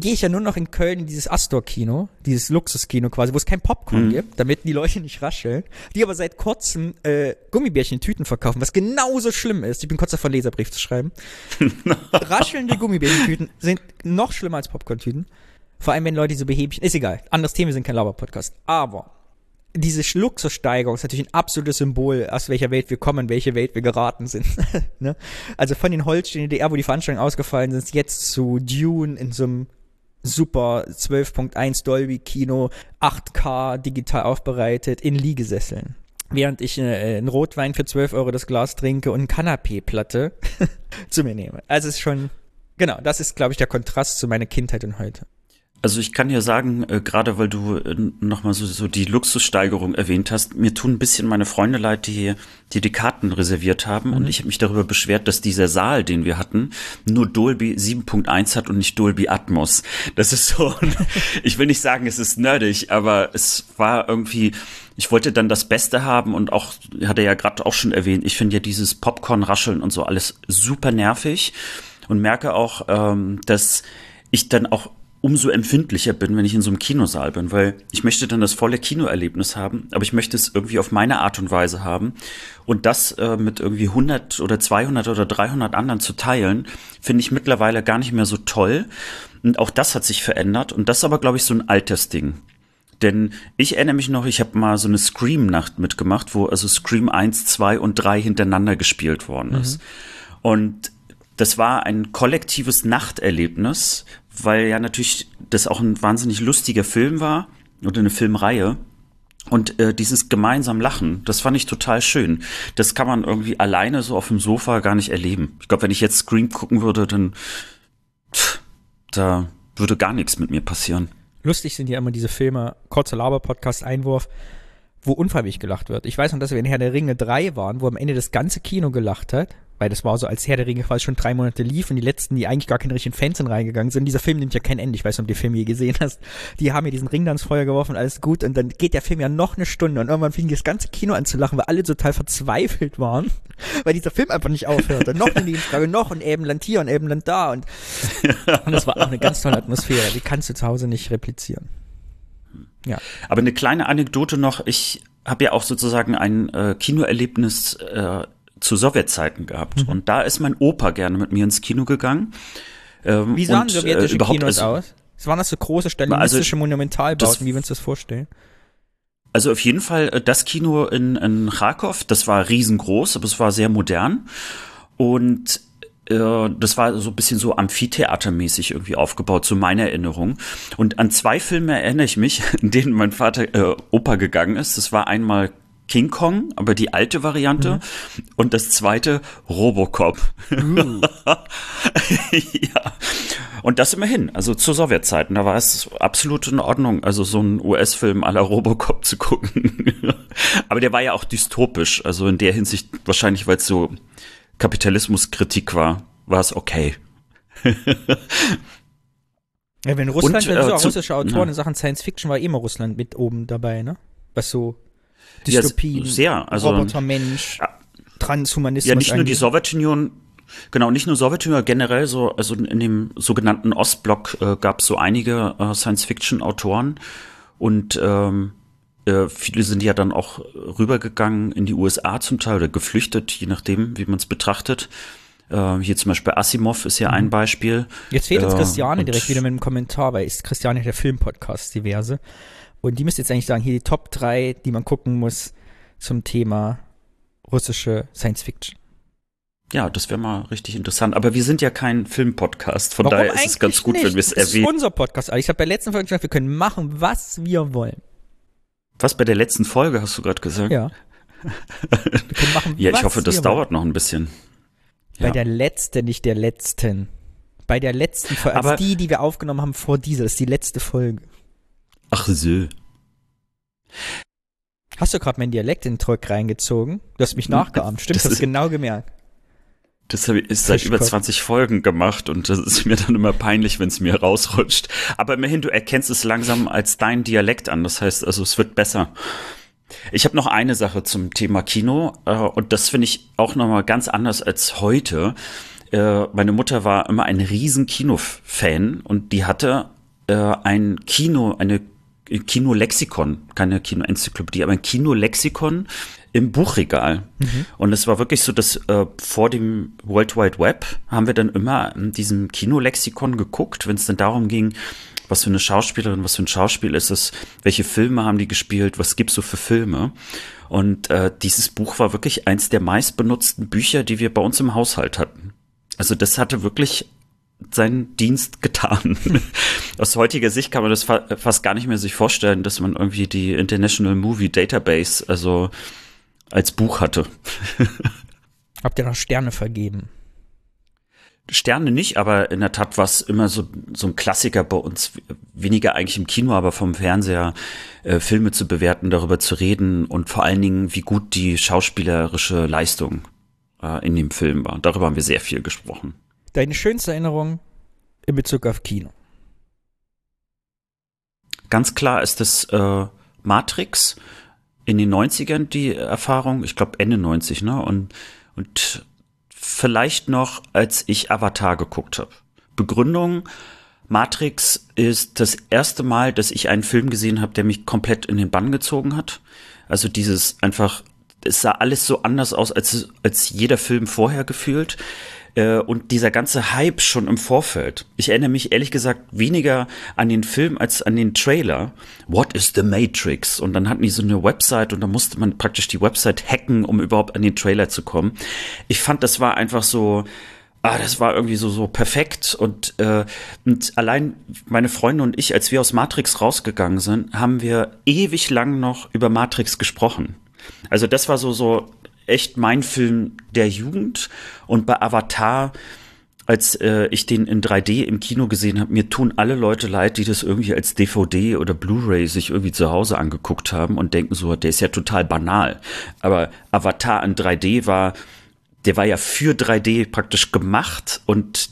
gehe ich ja nur noch in Köln in dieses Astor-Kino, dieses Luxuskino quasi, wo es kein Popcorn mhm. gibt, damit die Leute nicht rascheln, die aber seit kurzem äh, Gummibärchen in Tüten verkaufen, was genauso schlimm ist. Ich bin kurz davon, Leserbrief zu schreiben. [laughs] Raschelnde Gummibärchentüten sind noch schlimmer als Popcorn-Tüten. Vor allem, wenn Leute so behäbig, ist egal. Anderes Thema, wir sind kein Lauber-Podcast. Aber diese Luxussteigerung ist natürlich ein absolutes Symbol, aus welcher Welt wir kommen, welche Welt wir geraten sind. [laughs] ne? Also von den Holzstehen DDR, wo die Veranstaltungen ausgefallen sind, jetzt zu Dune in so einem super 12.1 Dolby Kino, 8K digital aufbereitet in Liegesesseln. Während ich äh, einen Rotwein für 12 Euro das Glas trinke und eine Kanapé-Platte [laughs] zu mir nehme. Also es ist schon, genau, das ist, glaube ich, der Kontrast zu meiner Kindheit und heute. Also ich kann ja sagen, äh, gerade weil du äh, nochmal so, so die Luxussteigerung erwähnt hast, mir tun ein bisschen meine Freunde leid, die die, die Karten reserviert haben. Mhm. Und ich habe mich darüber beschwert, dass dieser Saal, den wir hatten, nur Dolby 7.1 hat und nicht Dolby Atmos. Das ist so, [laughs] ich will nicht sagen, es ist nerdig, aber es war irgendwie, ich wollte dann das Beste haben und auch, hat er ja gerade auch schon erwähnt, ich finde ja dieses Popcorn-Rascheln und so alles super nervig und merke auch, ähm, dass ich dann auch umso empfindlicher bin, wenn ich in so einem Kinosaal bin, weil ich möchte dann das volle Kinoerlebnis haben, aber ich möchte es irgendwie auf meine Art und Weise haben. Und das äh, mit irgendwie 100 oder 200 oder 300 anderen zu teilen, finde ich mittlerweile gar nicht mehr so toll. Und auch das hat sich verändert. Und das ist aber, glaube ich, so ein Altersding. Denn ich erinnere mich noch, ich habe mal so eine Scream-Nacht mitgemacht, wo also Scream 1, 2 und 3 hintereinander gespielt worden ist. Mhm. Und das war ein kollektives Nachterlebnis, weil ja natürlich das auch ein wahnsinnig lustiger Film war oder eine Filmreihe. Und äh, dieses gemeinsam Lachen, das fand ich total schön. Das kann man irgendwie alleine so auf dem Sofa gar nicht erleben. Ich glaube, wenn ich jetzt Scream gucken würde, dann pff, da würde gar nichts mit mir passieren. Lustig sind ja immer diese Filme, kurzer Laber-Podcast, Einwurf, wo unfreiwillig gelacht wird. Ich weiß noch, dass wir in Herr der Ringe 3 waren, wo am Ende das ganze Kino gelacht hat weil das war so, als Herr der Ringe quasi schon drei Monate lief und die letzten, die eigentlich gar keine richtigen Fans sind reingegangen sind. Dieser Film nimmt ja kein Ende. Ich weiß nicht, ob du den Film je gesehen hast. Die haben ja diesen Ring dann ins Feuer geworfen, alles gut. Und dann geht der Film ja noch eine Stunde und irgendwann fing das ganze Kino an zu lachen, weil alle total verzweifelt waren, [laughs] weil dieser Film einfach nicht aufhörte. noch eine Nebenfrage, noch ein Ebenland hier und Ebenland da und, [laughs] und das war auch eine ganz tolle Atmosphäre. Die kannst du zu Hause nicht replizieren. Ja. Aber eine kleine Anekdote noch. Ich habe ja auch sozusagen ein äh, Kinoerlebnis äh, zu Sowjetzeiten gehabt. Mhm. Und da ist mein Opa gerne mit mir ins Kino gegangen. Ähm, wie sahen und, sowjetische äh, Kinos also, aus? Es waren das so große stalinistische also, Monumentalbauten, das, wie wir uns das vorstellen? Also auf jeden Fall äh, das Kino in, in Kharkov, das war riesengroß, aber es war sehr modern. Und äh, das war so ein bisschen so amphitheatermäßig irgendwie aufgebaut, zu meiner Erinnerung. Und an zwei Filme erinnere ich mich, [laughs] in denen mein Vater äh, Opa gegangen ist. Das war einmal King Kong, aber die alte Variante. Mhm. Und das zweite Robocop. Uh. [laughs] ja. Und das immerhin, also zu Sowjetzeiten, da war es absolut in Ordnung, also so einen US-Film aller Robocop zu gucken. [laughs] aber der war ja auch dystopisch, also in der Hinsicht wahrscheinlich, weil es so Kapitalismuskritik war, war es okay. ja, wenn Russland, Und, wenn äh, so russische Autoren in Sachen Science Fiction war immer Russland mit oben dabei, ne? Was so Dystopien, ja, sehr, also, Robotermensch, ja, Transhumanismus. Ja, nicht nur die Sowjetunion, genau, nicht nur Sowjetunion, generell so, also in dem sogenannten Ostblock äh, gab es so einige äh, Science-Fiction-Autoren und ähm, äh, viele sind ja dann auch rübergegangen in die USA zum Teil oder geflüchtet, je nachdem, wie man es betrachtet. Äh, hier zum Beispiel Asimov ist ja ein mhm. Beispiel. Jetzt fehlt uns äh, Christiane direkt wieder mit einem Kommentar, weil ist Christiane der Filmpodcast diverse. Und die müsste jetzt eigentlich sagen, hier die Top 3, die man gucken muss zum Thema russische Science Fiction. Ja, das wäre mal richtig interessant. Aber wir sind ja kein Filmpodcast, von Warum daher ist es ganz gut, nicht? wenn wir es erwähnen. Das ist unser Podcast. Ich habe bei der letzten Folge gesagt, wir können machen, was wir wollen. Was bei der letzten Folge hast du gerade gesagt? Ja. [laughs] Machen, ja, ich hoffe, das dauert wollen. noch ein bisschen. Bei ja. der letzten, nicht der letzten. Bei der letzten Folge, als die, die wir aufgenommen haben vor dieser, ist die letzte Folge. Ach so. Hast du gerade meinen Dialekt in den Druck reingezogen? Du hast mich nachgeahmt. Stimmt, das hast du genau gemerkt. Das habe ich seit über 20 Folgen gemacht und das ist mir dann immer peinlich, wenn es mir rausrutscht. Aber immerhin, du erkennst es langsam als dein Dialekt an. Das heißt, also es wird besser. Ich habe noch eine Sache zum Thema Kino äh, und das finde ich auch noch mal ganz anders als heute. Äh, meine Mutter war immer ein riesen Kinofan und die hatte äh, ein Kino, eine Kinolexikon, keine Kinoenzyklopädie, aber ein Kinolexikon im Buchregal. Mhm. Und es war wirklich so, dass äh, vor dem World Wide Web haben wir dann immer in diesem Kinolexikon geguckt, wenn es dann darum ging, was für eine Schauspielerin, was für ein Schauspiel ist es, welche Filme haben die gespielt, was gibt's so für Filme. Und äh, dieses Buch war wirklich eins der meistbenutzten Bücher, die wir bei uns im Haushalt hatten. Also das hatte wirklich seinen Dienst getan. [laughs] Aus heutiger Sicht kann man das fa fast gar nicht mehr sich vorstellen, dass man irgendwie die International Movie Database also als Buch hatte. [laughs] Habt ihr noch Sterne vergeben? Sterne nicht, aber in der Tat war es immer so, so ein Klassiker bei uns, weniger eigentlich im Kino, aber vom Fernseher, äh, Filme zu bewerten, darüber zu reden und vor allen Dingen, wie gut die schauspielerische Leistung äh, in dem Film war. Darüber haben wir sehr viel gesprochen. Deine schönste Erinnerung in Bezug auf Kino? Ganz klar ist es äh, Matrix in den 90ern die Erfahrung, ich glaube Ende 90, ne? Und, und vielleicht noch, als ich Avatar geguckt habe. Begründung, Matrix ist das erste Mal, dass ich einen Film gesehen habe, der mich komplett in den Bann gezogen hat. Also dieses einfach, es sah alles so anders aus als, als jeder Film vorher gefühlt. Äh, und dieser ganze Hype schon im Vorfeld. Ich erinnere mich ehrlich gesagt weniger an den Film als an den Trailer. What is the Matrix? Und dann hatten die so eine Website und da musste man praktisch die Website hacken, um überhaupt an den Trailer zu kommen. Ich fand, das war einfach so, ah, das war irgendwie so so perfekt und äh, und allein meine Freunde und ich, als wir aus Matrix rausgegangen sind, haben wir ewig lang noch über Matrix gesprochen. Also das war so so echt mein Film der Jugend. Und bei Avatar, als äh, ich den in 3D im Kino gesehen habe, mir tun alle Leute leid, die das irgendwie als DVD oder Blu-ray sich irgendwie zu Hause angeguckt haben und denken so, der ist ja total banal. Aber Avatar in 3D war der war ja für 3D praktisch gemacht und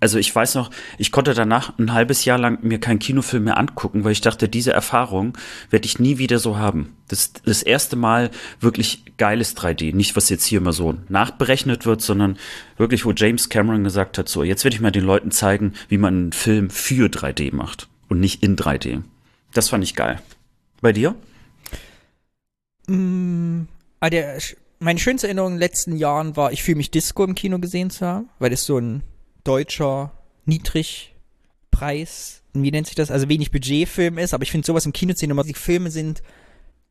also ich weiß noch, ich konnte danach ein halbes Jahr lang mir keinen Kinofilm mehr angucken, weil ich dachte, diese Erfahrung werde ich nie wieder so haben. Das das erste Mal wirklich geiles 3D, nicht was jetzt hier immer so nachberechnet wird, sondern wirklich, wo James Cameron gesagt hat, so jetzt werde ich mal den Leuten zeigen, wie man einen Film für 3D macht und nicht in 3D. Das fand ich geil. Bei dir? Mm, ah, der, meine schönste Erinnerung in den letzten Jahren war, ich fühle mich Disco im Kino gesehen zu haben, weil das so ein deutscher Niedrigpreis, wie nennt sich das? Also wenig Budgetfilm ist, aber ich finde sowas im Kino zu sehen, die Filme sind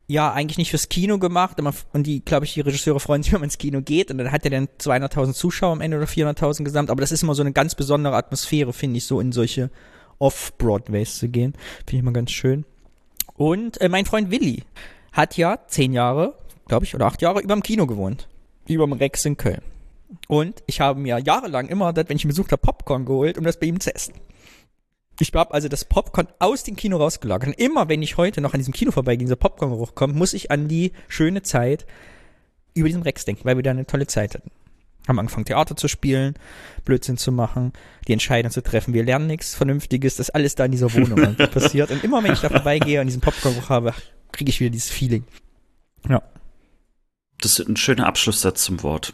ja eigentlich nicht fürs Kino gemacht und die, glaube ich, die Regisseure freuen sich, [laughs] wenn man ins Kino geht und dann hat er dann 200.000 Zuschauer am Ende oder 400.000 gesamt, aber das ist immer so eine ganz besondere Atmosphäre, finde ich, so in solche Off-Broadways zu gehen. Finde ich immer ganz schön. Und äh, mein Freund Willi hat ja zehn Jahre, glaube ich, oder acht Jahre über dem Kino gewohnt. Über dem Rex in Köln. Und ich habe mir jahrelang immer, wenn ich ihn besucht habe, Popcorn geholt, um das bei ihm zu essen. Ich habe also das Popcorn aus dem Kino rausgelagert. Und immer, wenn ich heute noch an diesem Kino vorbeigehe, dieser Popcorn-Geruch kommt, muss ich an die schöne Zeit über diesen Rex denken, weil wir da eine tolle Zeit hatten. Haben angefangen, Theater zu spielen, Blödsinn zu machen, die Entscheidung zu treffen. Wir lernen nichts Vernünftiges. Das ist alles da in dieser Wohnung [laughs] passiert. Und immer, wenn ich da vorbeigehe und diesen Popcorn-Geruch habe, kriege ich wieder dieses Feeling. Ja. Das ist ein schöner Abschlusssatz zum Wort.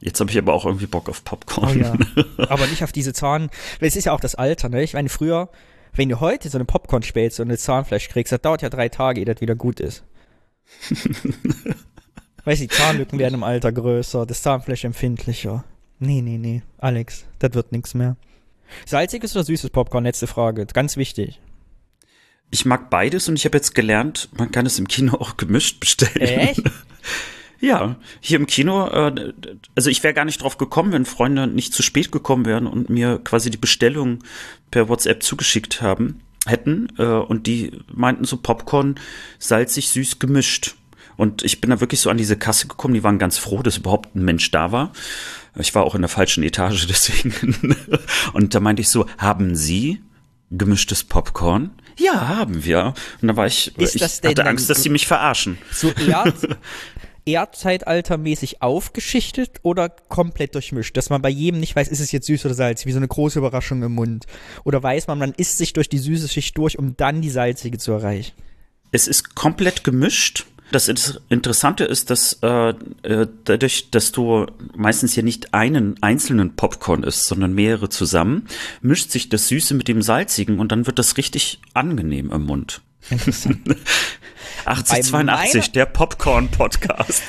Jetzt habe ich aber auch irgendwie Bock auf Popcorn. Oh ja. [laughs] aber nicht auf diese Zahn. Es ist ja auch das Alter, ne? Ich meine, früher, wenn du heute so eine Popcorn spätst und eine Zahnfleisch kriegst, das dauert ja drei Tage, ehe das wieder gut ist. [laughs] weißt du, die Zahnlücken werden im Alter größer, das Zahnfleisch empfindlicher. Nee, nee, nee. Alex, das wird nichts mehr. Salziges oder süßes Popcorn? Letzte Frage. Ganz wichtig. Ich mag beides und ich habe jetzt gelernt, man kann es im Kino auch gemischt bestellen. Echt? [laughs] Ja, hier im Kino, äh, also ich wäre gar nicht drauf gekommen, wenn Freunde nicht zu spät gekommen wären und mir quasi die Bestellung per WhatsApp zugeschickt haben, hätten. Äh, und die meinten so Popcorn salzig, süß gemischt. Und ich bin da wirklich so an diese Kasse gekommen, die waren ganz froh, dass überhaupt ein Mensch da war. Ich war auch in der falschen Etage, [laughs] deswegen. und da meinte ich so, haben Sie gemischtes Popcorn? Ja, haben wir. Und da war ich, Ist ich hatte Angst, dass sie mich verarschen. So eher [laughs] Erdzeitaltermäßig aufgeschichtet oder komplett durchmischt, dass man bei jedem nicht weiß, ist es jetzt süß oder salzig, wie so eine große Überraschung im Mund. Oder weiß man, man isst sich durch die süße Schicht durch, um dann die salzige zu erreichen. Es ist komplett gemischt. Das Interessante ist, dass äh, äh, dadurch, dass du meistens ja nicht einen einzelnen Popcorn isst, sondern mehrere zusammen, mischt sich das Süße mit dem Salzigen und dann wird das richtig angenehm im Mund. Interessant. 8082, der Popcorn-Podcast.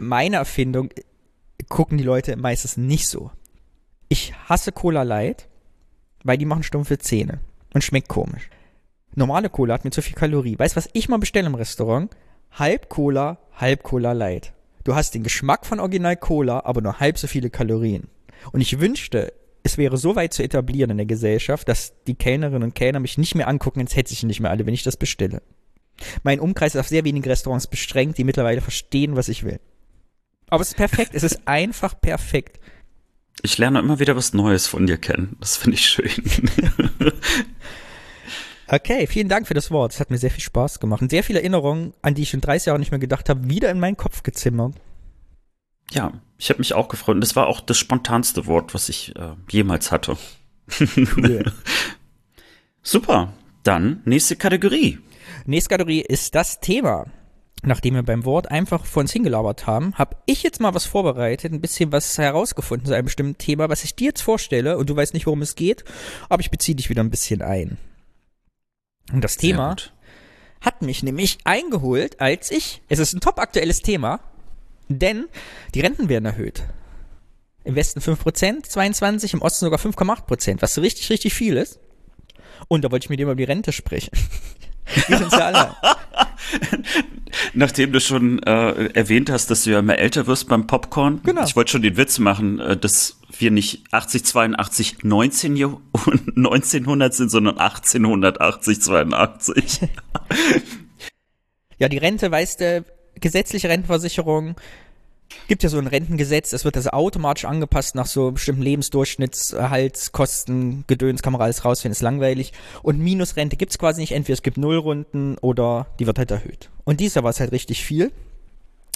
Meine Erfindung gucken die Leute meistens nicht so. Ich hasse Cola Light, weil die machen stumpfe Zähne und schmeckt komisch. Normale Cola hat mir zu viel Kalorie. Weißt du, was ich mal bestelle im Restaurant? Halb Cola, halb Cola Light. Du hast den Geschmack von Original Cola, aber nur halb so viele Kalorien. Und ich wünschte, es wäre so weit zu etablieren in der Gesellschaft, dass die Kellnerinnen und Kellner mich nicht mehr angucken, als hätte ich nicht mehr alle, wenn ich das bestelle. Mein Umkreis ist auf sehr wenige Restaurants beschränkt, die mittlerweile verstehen, was ich will. Aber es ist perfekt, es ist einfach perfekt. Ich lerne immer wieder was Neues von dir kennen. Das finde ich schön. [laughs] okay, vielen Dank für das Wort. Es hat mir sehr viel Spaß gemacht. Und sehr viele Erinnerungen, an die ich in 30 Jahren nicht mehr gedacht habe, wieder in meinen Kopf gezimmert. Ja, ich habe mich auch gefreut. Und das war auch das spontanste Wort, was ich äh, jemals hatte. Cool. [laughs] Super. Dann nächste Kategorie. Nächste Kategorie ist das Thema. Nachdem wir beim Wort einfach vor uns hingelabert haben, habe ich jetzt mal was vorbereitet, ein bisschen was herausgefunden zu einem bestimmten Thema, was ich dir jetzt vorstelle und du weißt nicht, worum es geht, aber ich beziehe dich wieder ein bisschen ein. Und das Thema hat mich nämlich eingeholt, als ich, es ist ein top aktuelles Thema, denn die Renten werden erhöht. Im Westen 5%, 22, im Osten sogar 5,8%, was so richtig, richtig viel ist. Und da wollte ich mit dir über die Rente sprechen. [laughs] Wir sind ja alle. [laughs] Nachdem du schon äh, erwähnt hast, dass du ja immer älter wirst beim Popcorn. Genau. Ich wollte schon den Witz machen, äh, dass wir nicht 80, 82, 19, Jahr- 1900 [laughs] sind, sondern 1880, 82. Ja, die Rente, weißt du, gesetzliche Rentenversicherung, gibt ja so ein Rentengesetz, das wird also automatisch angepasst nach so bestimmten Lebensdurchschnittserhaltskosten, Gedöns, kann man alles rausfinden, ist langweilig. Und Minusrente gibt's quasi nicht, entweder es gibt Nullrunden oder die wird halt erhöht. Und dieser war es halt richtig viel.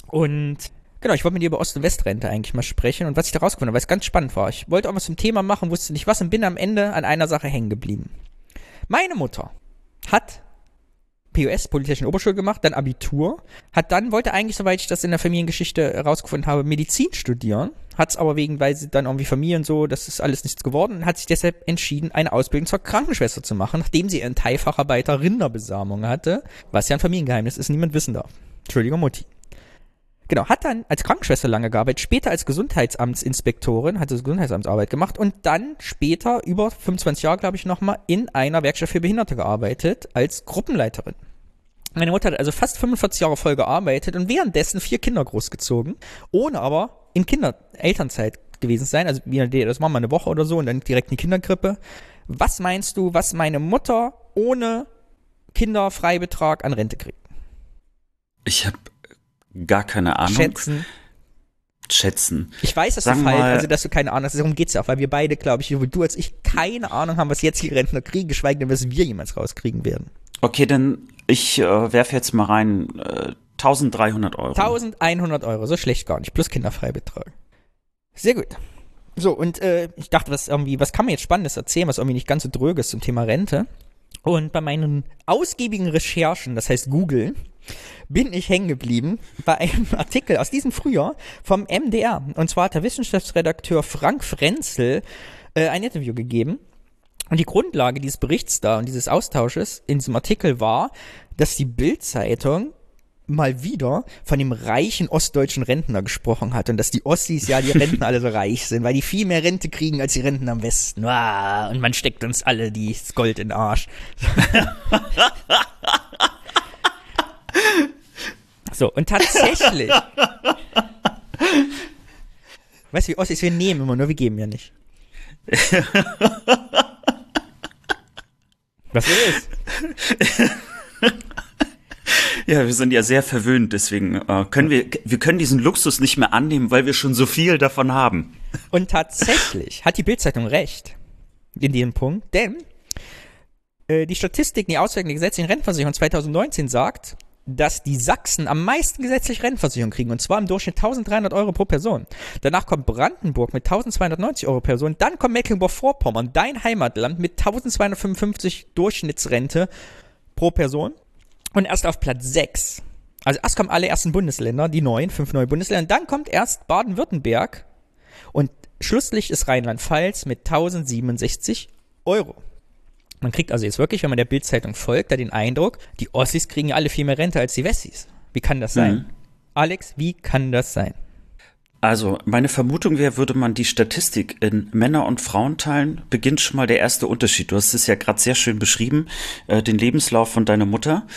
Und genau, ich wollte mit dir über Ost- und Westrente eigentlich mal sprechen und was ich da rausgefunden habe, weil es ganz spannend war. Ich wollte auch was zum Thema machen, wusste nicht was und bin am Ende an einer Sache hängen geblieben. Meine Mutter hat POS, Polytechnischen Oberschule gemacht, dann Abitur, hat dann, wollte eigentlich, soweit ich das in der Familiengeschichte herausgefunden habe, Medizin studieren, hat es aber wegen, weil sie dann irgendwie Familie und so, das ist alles nichts geworden, hat sich deshalb entschieden, eine Ausbildung zur Krankenschwester zu machen, nachdem sie ihren Teilfacharbeiter Rinderbesamung hatte, was ja ein Familiengeheimnis ist, niemand wissen darf. Entschuldigung, Mutti. Genau, hat dann als Krankenschwester lange gearbeitet, später als Gesundheitsamtsinspektorin, hat das Gesundheitsamtsarbeit gemacht und dann später, über 25 Jahre glaube ich nochmal, in einer Werkstatt für Behinderte gearbeitet, als Gruppenleiterin. Meine Mutter hat also fast 45 Jahre voll gearbeitet und währenddessen vier Kinder großgezogen, ohne aber in Kinder Elternzeit gewesen sein. Also das machen wir eine Woche oder so und dann direkt in die Kinderkrippe. Was meinst du, was meine Mutter ohne Kinderfreibetrag an Rente kriegt? Ich habe gar keine Ahnung. Schätzen. Schätzen. Ich weiß, dass Sagen du falsch, also dass du keine Ahnung hast. Darum geht's ja auch, weil wir beide, glaube ich, sowohl du als ich, keine Ahnung haben, was jetzt die Rentner kriegen, geschweige denn, was wir jemals rauskriegen werden. Okay, dann ich äh, werfe jetzt mal rein äh, 1300 Euro. 1100 Euro, so schlecht gar nicht, plus Kinderfreibetrag. Sehr gut. So, und äh, ich dachte, was irgendwie, was kann man jetzt Spannendes erzählen, was irgendwie nicht ganz so dröge ist zum Thema Rente. Und bei meinen ausgiebigen Recherchen, das heißt Google, bin ich hängen geblieben bei einem [laughs] Artikel aus diesem Frühjahr vom MDR. Und zwar hat der Wissenschaftsredakteur Frank Frenzel äh, ein Interview gegeben. Und die Grundlage dieses Berichts da und dieses Austausches in diesem Artikel war, dass die Bild-Zeitung mal wieder von dem reichen ostdeutschen Rentner gesprochen hat und dass die Ossis ja die Rentner alle so reich sind, weil die viel mehr Rente kriegen als die Rentner am Westen. Ah, und man steckt uns alle das Gold in den Arsch. [laughs] [laughs] so, und tatsächlich. weißt du, wie Ossis, wir nehmen immer nur, wir geben ja nicht. [laughs] Was ist? Ja, wir sind ja sehr verwöhnt, deswegen äh, können wir wir können diesen Luxus nicht mehr annehmen, weil wir schon so viel davon haben. Und tatsächlich hat die Bildzeitung recht in diesem Punkt, denn äh, die Statistik, die Auswertung der gesetzlichen Rentenversicherung 2019 sagt, dass die Sachsen am meisten gesetzliche Rentenversicherung kriegen, und zwar im Durchschnitt 1300 Euro pro Person. Danach kommt Brandenburg mit 1290 Euro pro Person, dann kommt Mecklenburg-Vorpommern, dein Heimatland, mit 1255 Durchschnittsrente pro Person. Und erst auf Platz 6. Also erst kommen alle ersten Bundesländer, die neuen, fünf neue Bundesländer, dann kommt erst Baden-Württemberg und schlusslich ist Rheinland-Pfalz mit 1067 Euro. Man kriegt also jetzt wirklich, wenn man der Bildzeitung folgt, da den Eindruck, die Ossis kriegen ja alle viel mehr Rente als die Wessis. Wie kann das sein? Mhm. Alex, wie kann das sein? Also, meine Vermutung wäre, würde man die Statistik in Männer und Frauen teilen, beginnt schon mal der erste Unterschied. Du hast es ja gerade sehr schön beschrieben, äh, den Lebenslauf von deiner Mutter.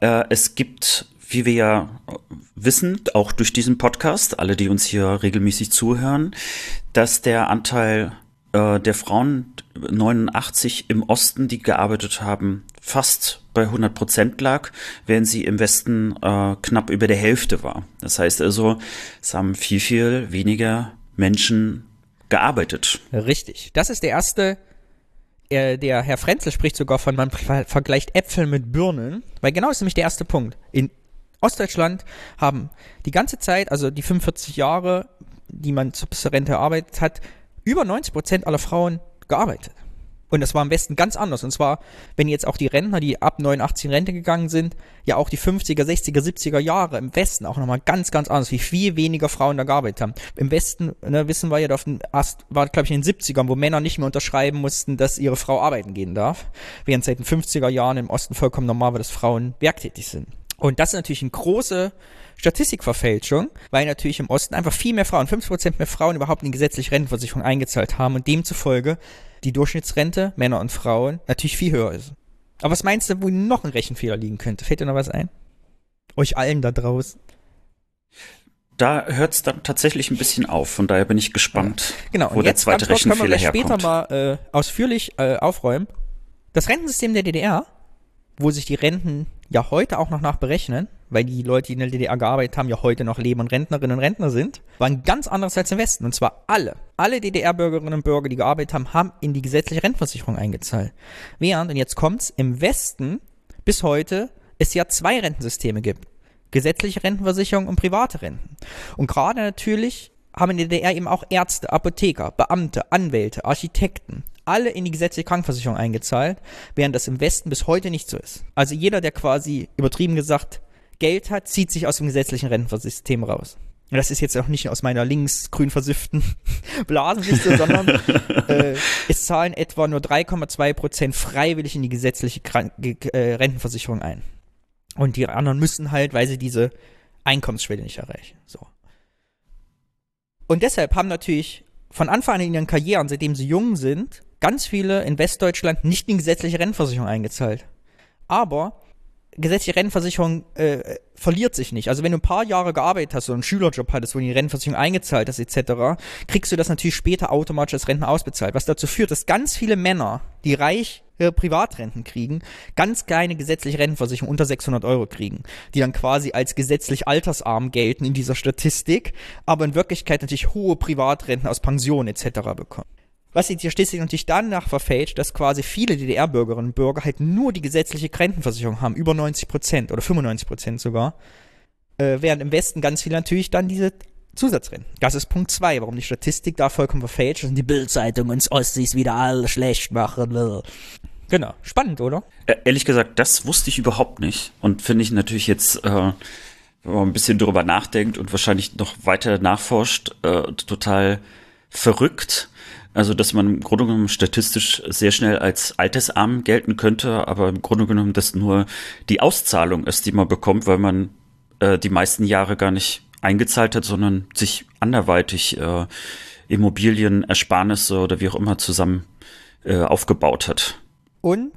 Äh, es gibt, wie wir ja wissen, auch durch diesen Podcast, alle, die uns hier regelmäßig zuhören, dass der Anteil äh, der Frauen 89 im Osten, die gearbeitet haben, fast bei 100 Prozent lag, während sie im Westen äh, knapp über der Hälfte war. Das heißt also, es haben viel, viel weniger Menschen gearbeitet. Richtig. Das ist der erste. äh, Der Herr Frenzel spricht sogar von, man ver- vergleicht Äpfel mit Birnen, weil genau das ist nämlich der erste Punkt. In Ostdeutschland haben die ganze Zeit, also die 45 Jahre, die man zur Rente erarbeitet hat, über 90 Prozent aller Frauen gearbeitet. Und das war am Westen ganz anders. Und zwar, wenn jetzt auch die Rentner, die ab 89 in Rente gegangen sind, ja auch die 50er, 60er, 70er Jahre im Westen auch nochmal ganz, ganz anders, wie viel weniger Frauen da gearbeitet haben. Im Westen, ne, wissen wir ja, Ast war, glaube ich, in den 70ern, wo Männer nicht mehr unterschreiben mussten, dass ihre Frau arbeiten gehen darf. Während seit den 50er Jahren im Osten vollkommen normal war, dass Frauen werktätig sind. Und das ist natürlich eine große Statistikverfälschung, weil natürlich im Osten einfach viel mehr Frauen, 50% mehr Frauen überhaupt in die gesetzliche Rentenversicherung eingezahlt haben und demzufolge die Durchschnittsrente, Männer und Frauen, natürlich viel höher ist. Aber was meinst du, wo noch ein Rechenfehler liegen könnte? Fällt dir noch was ein? Euch allen da draußen. Da hört es dann tatsächlich ein bisschen auf. Von daher bin ich gespannt, Genau, wo der zweite kurz können wir Rechenfehler gleich später herkommt. mal äh, ausführlich äh, aufräumen. Das Rentensystem der DDR, wo sich die Renten ja heute auch noch nachberechnen, weil die Leute, die in der DDR gearbeitet haben, ja heute noch leben und Rentnerinnen und Rentner sind, war ein ganz anderes als im Westen. Und zwar alle, alle DDR-Bürgerinnen und Bürger, die gearbeitet haben, haben in die gesetzliche Rentenversicherung eingezahlt. Während, und jetzt kommt's, im Westen bis heute es ja zwei Rentensysteme gibt. gesetzliche Rentenversicherung und private Renten. Und gerade natürlich haben in der DDR eben auch Ärzte, Apotheker, Beamte, Anwälte, Architekten, alle in die gesetzliche Krankenversicherung eingezahlt, während das im Westen bis heute nicht so ist. Also jeder, der quasi übertrieben gesagt Geld hat, zieht sich aus dem gesetzlichen Rentensystem raus. Und das ist jetzt auch nicht aus meiner linksgrün versifften [laughs] Blasenliste, sondern [laughs] äh, es zahlen etwa nur 3,2 Prozent freiwillig in die gesetzliche Krank äh, Rentenversicherung ein. Und die anderen müssen halt, weil sie diese Einkommensschwelle nicht erreichen. So. Und deshalb haben natürlich von Anfang an in ihren Karrieren, seitdem sie jung sind, ganz viele in Westdeutschland nicht in gesetzliche Rentenversicherung eingezahlt. Aber gesetzliche Rentenversicherung äh, verliert sich nicht. Also wenn du ein paar Jahre gearbeitet hast oder einen Schülerjob hattest, wo du die Rentenversicherung eingezahlt hast etc., kriegst du das natürlich später automatisch als Rentner ausbezahlt. Was dazu führt, dass ganz viele Männer, die reich äh, Privatrenten kriegen, ganz kleine gesetzliche Rentenversicherung unter 600 Euro kriegen, die dann quasi als gesetzlich altersarm gelten in dieser Statistik, aber in Wirklichkeit natürlich hohe Privatrenten aus Pension etc. bekommen. Was die Statistik natürlich danach verfälscht, dass quasi viele DDR-Bürgerinnen und Bürger halt nur die gesetzliche Rentenversicherung haben, über 90 Prozent oder 95 Prozent sogar, äh, während im Westen ganz viele natürlich dann diese Zusatzrenten. Das ist Punkt zwei, warum die Statistik da vollkommen verfälscht ist und die Bildzeitung uns Ossis wieder alle schlecht machen will. Genau. Spannend, oder? Äh, ehrlich gesagt, das wusste ich überhaupt nicht. Und finde ich natürlich jetzt, äh, wenn man ein bisschen drüber nachdenkt und wahrscheinlich noch weiter nachforscht, äh, total verrückt. Also, dass man im Grunde genommen statistisch sehr schnell als altersarm gelten könnte, aber im Grunde genommen das nur die Auszahlung ist, die man bekommt, weil man äh, die meisten Jahre gar nicht eingezahlt hat, sondern sich anderweitig äh, Immobilien, Ersparnisse oder wie auch immer zusammen äh, aufgebaut hat. Und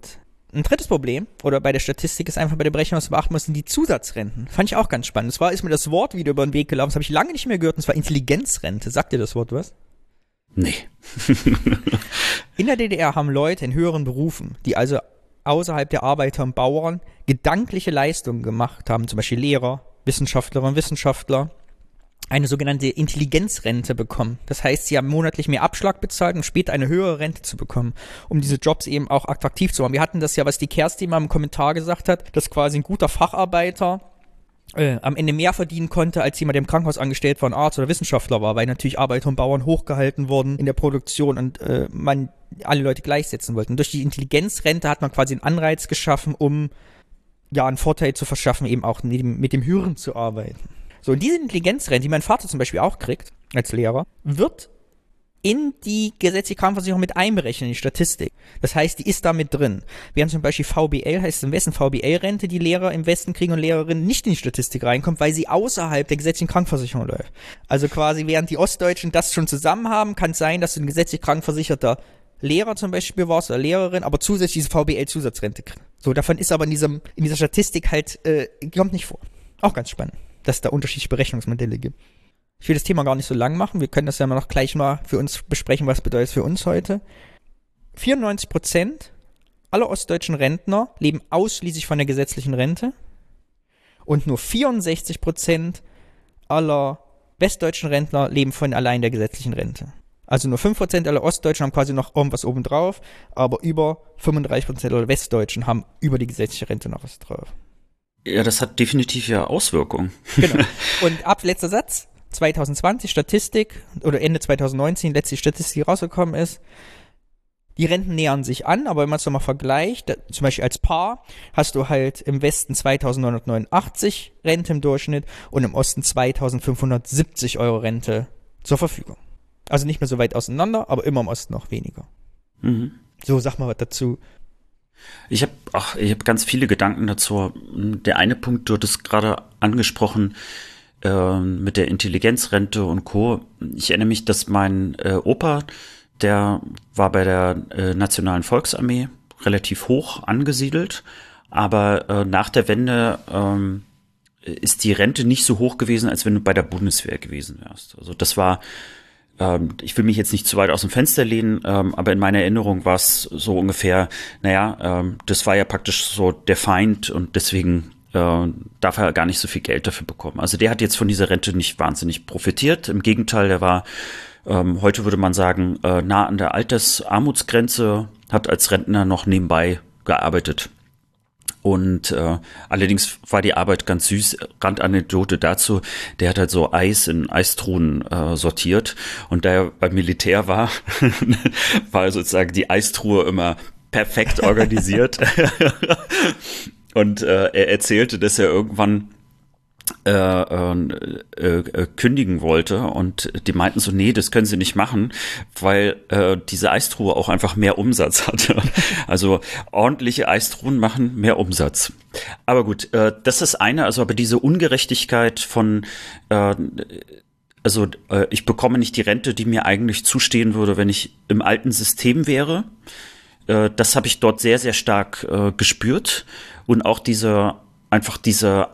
ein drittes Problem, oder bei der Statistik ist einfach bei der Berechnung, was wir beachten müssen, die Zusatzrenten. Fand ich auch ganz spannend. Zwar ist mir das Wort wieder über den Weg gelaufen, das habe ich lange nicht mehr gehört, und zwar Intelligenzrente. Sagt dir das Wort was? Nee. in der DDR haben Leute in höheren Berufen, die also außerhalb der Arbeiter und Bauern gedankliche Leistungen gemacht haben, zum Beispiel Lehrer, Wissenschaftlerinnen und Wissenschaftler, eine sogenannte Intelligenzrente bekommen. Das heißt, sie haben monatlich mehr Abschlag bezahlt, um später eine höhere Rente zu bekommen, um diese Jobs eben auch attraktiv zu machen. Wir hatten das ja, was die Kerstin mal im Kommentar gesagt hat, dass quasi ein guter Facharbeiter äh, am Ende mehr verdienen konnte, als jemand, der im Krankenhaus angestellt war, ein Arzt oder Wissenschaftler war, weil natürlich Arbeiter und Bauern hochgehalten wurden in der Produktion und äh, man alle Leute gleichsetzen wollte. Und durch die Intelligenzrente hat man quasi einen Anreiz geschaffen, um ja einen Vorteil zu verschaffen, eben auch mit dem, mit dem Hirn zu arbeiten. So, und diese Intelligenzrente, die mein Vater zum Beispiel auch kriegt, als Lehrer, wird in die gesetzliche Krankenversicherung mit einberechnet in die Statistik. Das heißt, die ist da mit drin. Während zum Beispiel VBL, heißt es im Westen VBL-Rente, die Lehrer im Westen kriegen und Lehrerinnen nicht in die Statistik reinkommt, weil sie außerhalb der gesetzlichen Krankenversicherung läuft. Also quasi, während die Ostdeutschen das schon zusammen haben, kann es sein, dass du ein gesetzlich krankenversicherter Lehrer zum Beispiel warst oder Lehrerin, aber zusätzlich diese VBL-Zusatzrente kriegst. So, davon ist aber in diesem, in dieser Statistik halt, äh, kommt nicht vor. Auch ganz spannend, dass es da unterschiedliche Berechnungsmodelle gibt. Ich will das Thema gar nicht so lang machen. Wir können das ja mal noch gleich mal für uns besprechen, was bedeutet für uns heute. 94 Prozent aller ostdeutschen Rentner leben ausschließlich von der gesetzlichen Rente und nur 64 Prozent aller westdeutschen Rentner leben von allein der gesetzlichen Rente. Also nur 5% aller Ostdeutschen haben quasi noch irgendwas obendrauf, aber über 35% aller Westdeutschen haben über die gesetzliche Rente noch was drauf. Ja, das hat definitiv ja Auswirkungen. Genau. [laughs] Und ab letzter Satz, 2020 Statistik oder Ende 2019 letzte Statistik rausgekommen ist. Die Renten nähern sich an, aber wenn man es nochmal vergleicht, zum Beispiel als Paar, hast du halt im Westen 2989 Rente im Durchschnitt und im Osten 2570 Euro Rente zur Verfügung. Also nicht mehr so weit auseinander, aber immer im Osten noch weniger. Mhm. So, sag mal was dazu. Ich habe ich hab ganz viele Gedanken dazu. Der eine Punkt, du hattest gerade angesprochen, äh, mit der Intelligenzrente und Co. Ich erinnere mich, dass mein äh, Opa, der war bei der äh, Nationalen Volksarmee relativ hoch angesiedelt, aber äh, nach der Wende ähm, ist die Rente nicht so hoch gewesen, als wenn du bei der Bundeswehr gewesen wärst. Also das war ähm, ich will mich jetzt nicht zu weit aus dem Fenster lehnen, ähm, aber in meiner Erinnerung war es so ungefähr, naja, ähm, das war ja praktisch so der Feind und deswegen äh, darf er gar nicht so viel Geld dafür bekommen. Also der hat jetzt von dieser Rente nicht wahnsinnig profitiert. Im Gegenteil, der war ähm, heute würde man sagen, äh, nah an der Altersarmutsgrenze, hat als Rentner noch nebenbei gearbeitet. Und äh, allerdings war die Arbeit ganz süß. Randanekdote dazu, der hat halt so Eis in Eistruhen äh, sortiert. Und da er beim Militär war, [laughs] war sozusagen die Eistruhe immer perfekt organisiert. [laughs] [laughs] und äh, er erzählte, dass er irgendwann äh, äh, äh, kündigen wollte und die meinten so, nee, das können sie nicht machen, weil äh, diese Eistruhe auch einfach mehr Umsatz hatte. [laughs] Also ordentliche Eistruhen machen mehr Umsatz. Aber gut, äh, das ist eine, also aber diese Ungerechtigkeit von äh, also äh, ich bekomme nicht die Rente, die mir eigentlich zustehen würde, wenn ich im alten System wäre. Äh, das habe ich dort sehr, sehr stark äh, gespürt. Und auch diese, einfach diese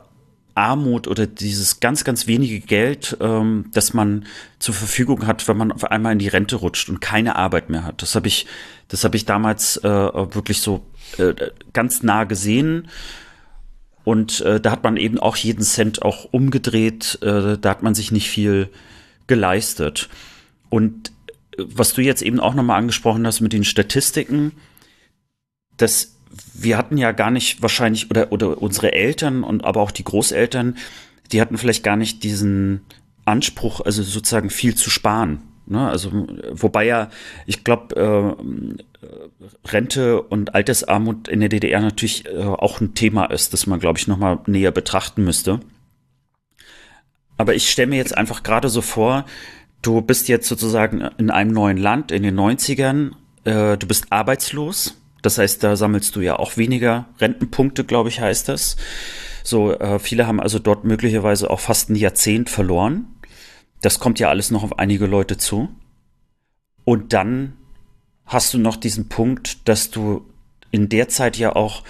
Armut oder dieses ganz, ganz wenige Geld, ähm, das man zur Verfügung hat, wenn man auf einmal in die Rente rutscht und keine Arbeit mehr hat. Das habe ich, das habe ich damals äh, wirklich so äh, ganz nah gesehen. Und äh, da hat man eben auch jeden Cent auch umgedreht. Äh, da hat man sich nicht viel geleistet. Und äh, was du jetzt eben auch nochmal angesprochen hast mit den Statistiken, das wir hatten ja gar nicht wahrscheinlich, oder, oder unsere Eltern und aber auch die Großeltern, die hatten vielleicht gar nicht diesen Anspruch, also sozusagen viel zu sparen. Ne? Also, wobei ja, ich glaube, äh, Rente und Altersarmut in der DDR natürlich äh, auch ein Thema ist, das man, glaube ich, nochmal näher betrachten müsste. Aber ich stelle mir jetzt einfach gerade so vor, du bist jetzt sozusagen in einem neuen Land in den 90ern, äh, du bist arbeitslos das heißt, da sammelst du ja auch weniger Rentenpunkte, glaube ich, heißt das. So, äh, viele haben also dort möglicherweise auch fast ein Jahrzehnt verloren. Das kommt ja alles noch auf einige Leute zu. Und dann hast du noch diesen Punkt, dass du in der Zeit ja auch,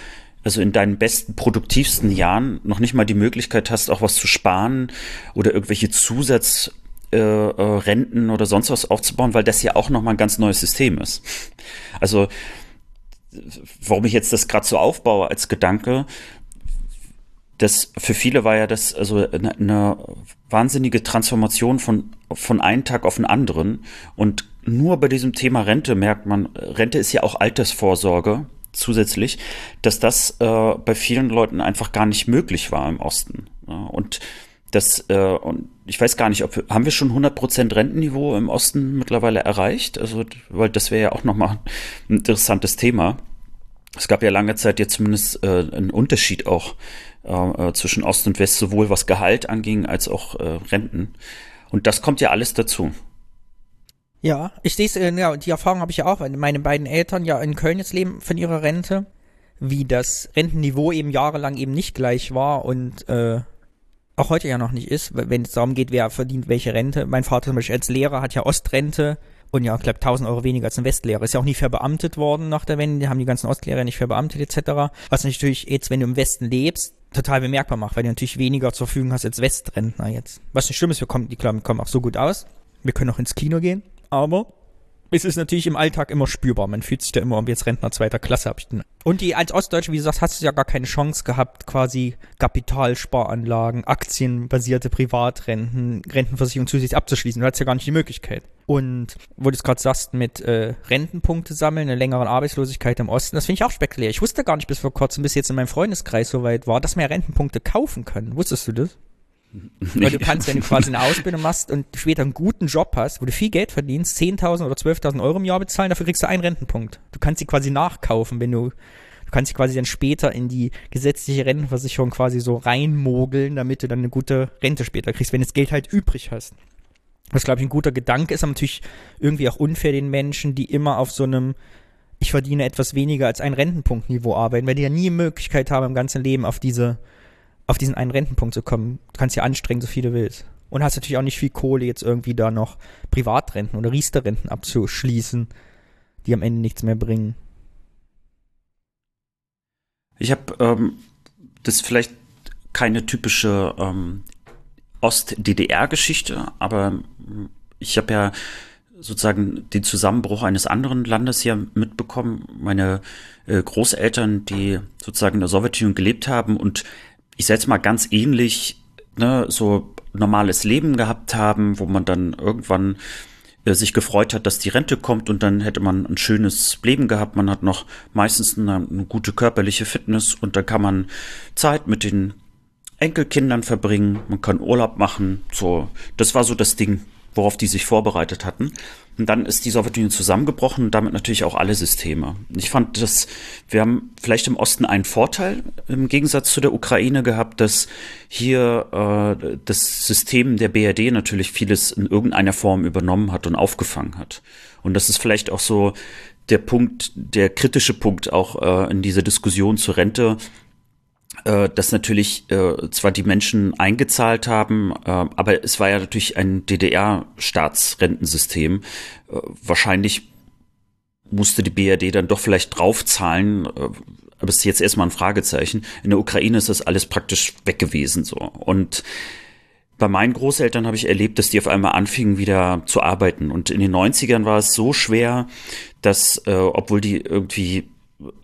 also in deinen besten, produktivsten Jahren, noch nicht mal die Möglichkeit hast, auch was zu sparen oder irgendwelche Zusatzrenten äh, äh, oder sonst was aufzubauen, weil das ja auch nochmal ein ganz neues System ist. Also warum ich jetzt das gerade so aufbaue als Gedanke, das für viele war ja das also eine, eine wahnsinnige Transformation von von einem Tag auf den anderen und nur bei diesem Thema Rente merkt man, Rente ist ja auch Altersvorsorge zusätzlich, dass das äh, bei vielen Leuten einfach gar nicht möglich war im Osten. Ja, und das, äh, und ich weiß gar nicht, ob haben wir schon 100% Rentenniveau im Osten mittlerweile erreicht? Also, weil das wäre ja auch nochmal ein interessantes Thema. Es gab ja lange Zeit jetzt zumindest äh, einen Unterschied auch äh, zwischen Ost und West, sowohl was Gehalt anging als auch äh, Renten. Und das kommt ja alles dazu. Ja, ich sehe es, äh, ja, die Erfahrung habe ich ja auch, weil meine beiden Eltern ja in Köln jetzt leben von ihrer Rente, wie das Rentenniveau eben jahrelang eben nicht gleich war und äh, auch heute ja noch nicht ist, wenn es darum geht, wer verdient welche Rente. Mein Vater zum Beispiel als Lehrer hat ja Ostrente und ja, ich glaube 1000 Euro weniger als ein Westlehrer. Ist ja auch nicht verbeamtet worden nach der Wende, die haben die ganzen Ostlehrer nicht verbeamtet etc. Was natürlich jetzt, wenn du im Westen lebst, total bemerkbar macht, weil du natürlich weniger zur Verfügung hast als Westrentner jetzt. Was nicht schlimm ist, wir kommen, die kommen auch so gut aus. Wir können auch ins Kino gehen, aber es ist natürlich im Alltag immer spürbar. Man fühlt sich da immer um jetzt Rentner zweiter Klasse. Hab ich den. Und die als Ostdeutsche, wie du sagst, hast du ja gar keine Chance gehabt, quasi Kapitalsparanlagen, aktienbasierte Privatrenten, Rentenversicherung zusätzlich abzuschließen. Du hattest ja gar nicht die Möglichkeit. Und wo du es gerade sagst, mit äh, Rentenpunkte sammeln, einer längeren Arbeitslosigkeit im Osten, das finde ich auch spektakulär. Ich wusste gar nicht bis vor kurzem, bis jetzt in meinem Freundeskreis so weit war, dass man ja Rentenpunkte kaufen können. Wusstest du das? Weil du kannst, wenn du quasi eine Ausbildung machst und später einen guten Job hast, wo du viel Geld verdienst, 10.000 oder 12.000 Euro im Jahr bezahlen, dafür kriegst du einen Rentenpunkt. Du kannst sie quasi nachkaufen, wenn du, du kannst sie quasi dann später in die gesetzliche Rentenversicherung quasi so reinmogeln, damit du dann eine gute Rente später kriegst, wenn du das Geld halt übrig hast. Was, glaube ich, ein guter Gedanke ist, aber natürlich irgendwie auch unfair den Menschen, die immer auf so einem ich verdiene etwas weniger als ein Rentenpunktniveau arbeiten, weil die ja nie Möglichkeit haben im ganzen Leben auf diese auf diesen einen Rentenpunkt zu kommen. Du kannst ja anstrengen, so viel du willst. Und hast natürlich auch nicht viel Kohle, jetzt irgendwie da noch Privatrenten oder Riester-Renten abzuschließen, die am Ende nichts mehr bringen. Ich habe ähm, das vielleicht keine typische ähm, Ost-DDR-Geschichte, aber ich habe ja sozusagen den Zusammenbruch eines anderen Landes hier mitbekommen. Meine äh, Großeltern, die sozusagen in der Sowjetunion gelebt haben und ich sage mal ganz ähnlich, ne, so normales Leben gehabt haben, wo man dann irgendwann äh, sich gefreut hat, dass die Rente kommt und dann hätte man ein schönes Leben gehabt. Man hat noch meistens eine, eine gute körperliche Fitness und dann kann man Zeit mit den Enkelkindern verbringen, man kann Urlaub machen. So, das war so das Ding, worauf die sich vorbereitet hatten. Und dann ist die Sowjetunion zusammengebrochen und damit natürlich auch alle Systeme. Ich fand, dass wir haben vielleicht im Osten einen Vorteil im Gegensatz zu der Ukraine gehabt, dass hier äh, das System der BRD natürlich vieles in irgendeiner Form übernommen hat und aufgefangen hat. Und das ist vielleicht auch so der Punkt, der kritische Punkt auch äh, in dieser Diskussion zur Rente, äh, dass natürlich äh, zwar die Menschen eingezahlt haben, äh, aber es war ja natürlich ein DDR-Staatsrentensystem. Äh, wahrscheinlich musste die BRD dann doch vielleicht draufzahlen, äh, aber es ist jetzt erstmal ein Fragezeichen. In der Ukraine ist das alles praktisch weg gewesen so. Und bei meinen Großeltern habe ich erlebt, dass die auf einmal anfingen wieder zu arbeiten. Und in den 90ern war es so schwer, dass, äh, obwohl die irgendwie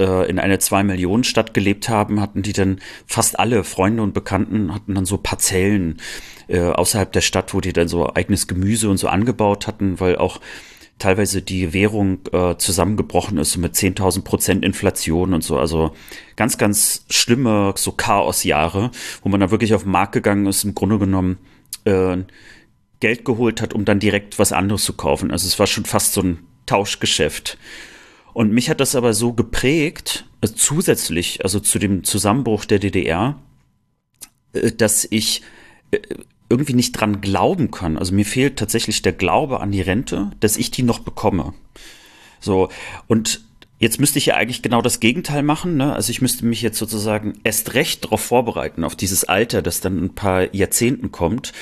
äh, in einer zwei Millionen Stadt gelebt haben, hatten die dann fast alle Freunde und Bekannten hatten dann so Parzellen äh, außerhalb der Stadt, wo die dann so eigenes Gemüse und so angebaut hatten, weil auch teilweise die Währung äh, zusammengebrochen ist mit 10.000 Prozent Inflation und so. Also ganz, ganz schlimme so Chaosjahre, wo man da wirklich auf den Markt gegangen ist, im Grunde genommen äh, Geld geholt hat, um dann direkt was anderes zu kaufen. Also es war schon fast so ein Tauschgeschäft. Und mich hat das aber so geprägt, äh, zusätzlich, also zu dem Zusammenbruch der DDR, äh, dass ich äh, irgendwie nicht dran glauben kann. Also mir fehlt tatsächlich der Glaube an die Rente, dass ich die noch bekomme. So, und jetzt müsste ich ja eigentlich genau das Gegenteil machen. Ne? Also ich müsste mich jetzt sozusagen erst recht darauf vorbereiten, auf dieses Alter, das dann ein paar Jahrzehnten kommt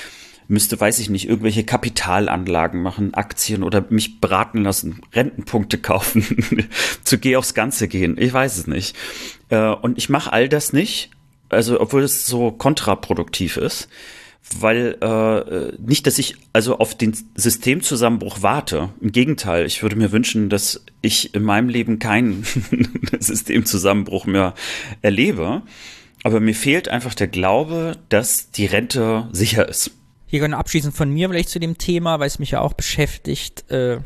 müsste, weiß ich nicht, irgendwelche Kapitalanlagen machen, Aktien oder mich beraten lassen, Rentenpunkte [laughs] kaufen, zu Geh aufs Ganze gehen. Ich weiß es nicht. Äh, und ich mache all das nicht, also obwohl es so kontraproduktiv ist, weil äh, nicht, dass ich also auf den Systemzusammenbruch warte. Im Gegenteil, ich würde mir wünschen, dass ich in meinem Leben keinen [laughs] Systemzusammenbruch mehr erlebe. Aber mir fehlt einfach der Glaube, dass die Rente sicher ist. Hier können abschließend von mir vielleicht zu dem Thema, weil es mich ja auch beschäftigt. Äh,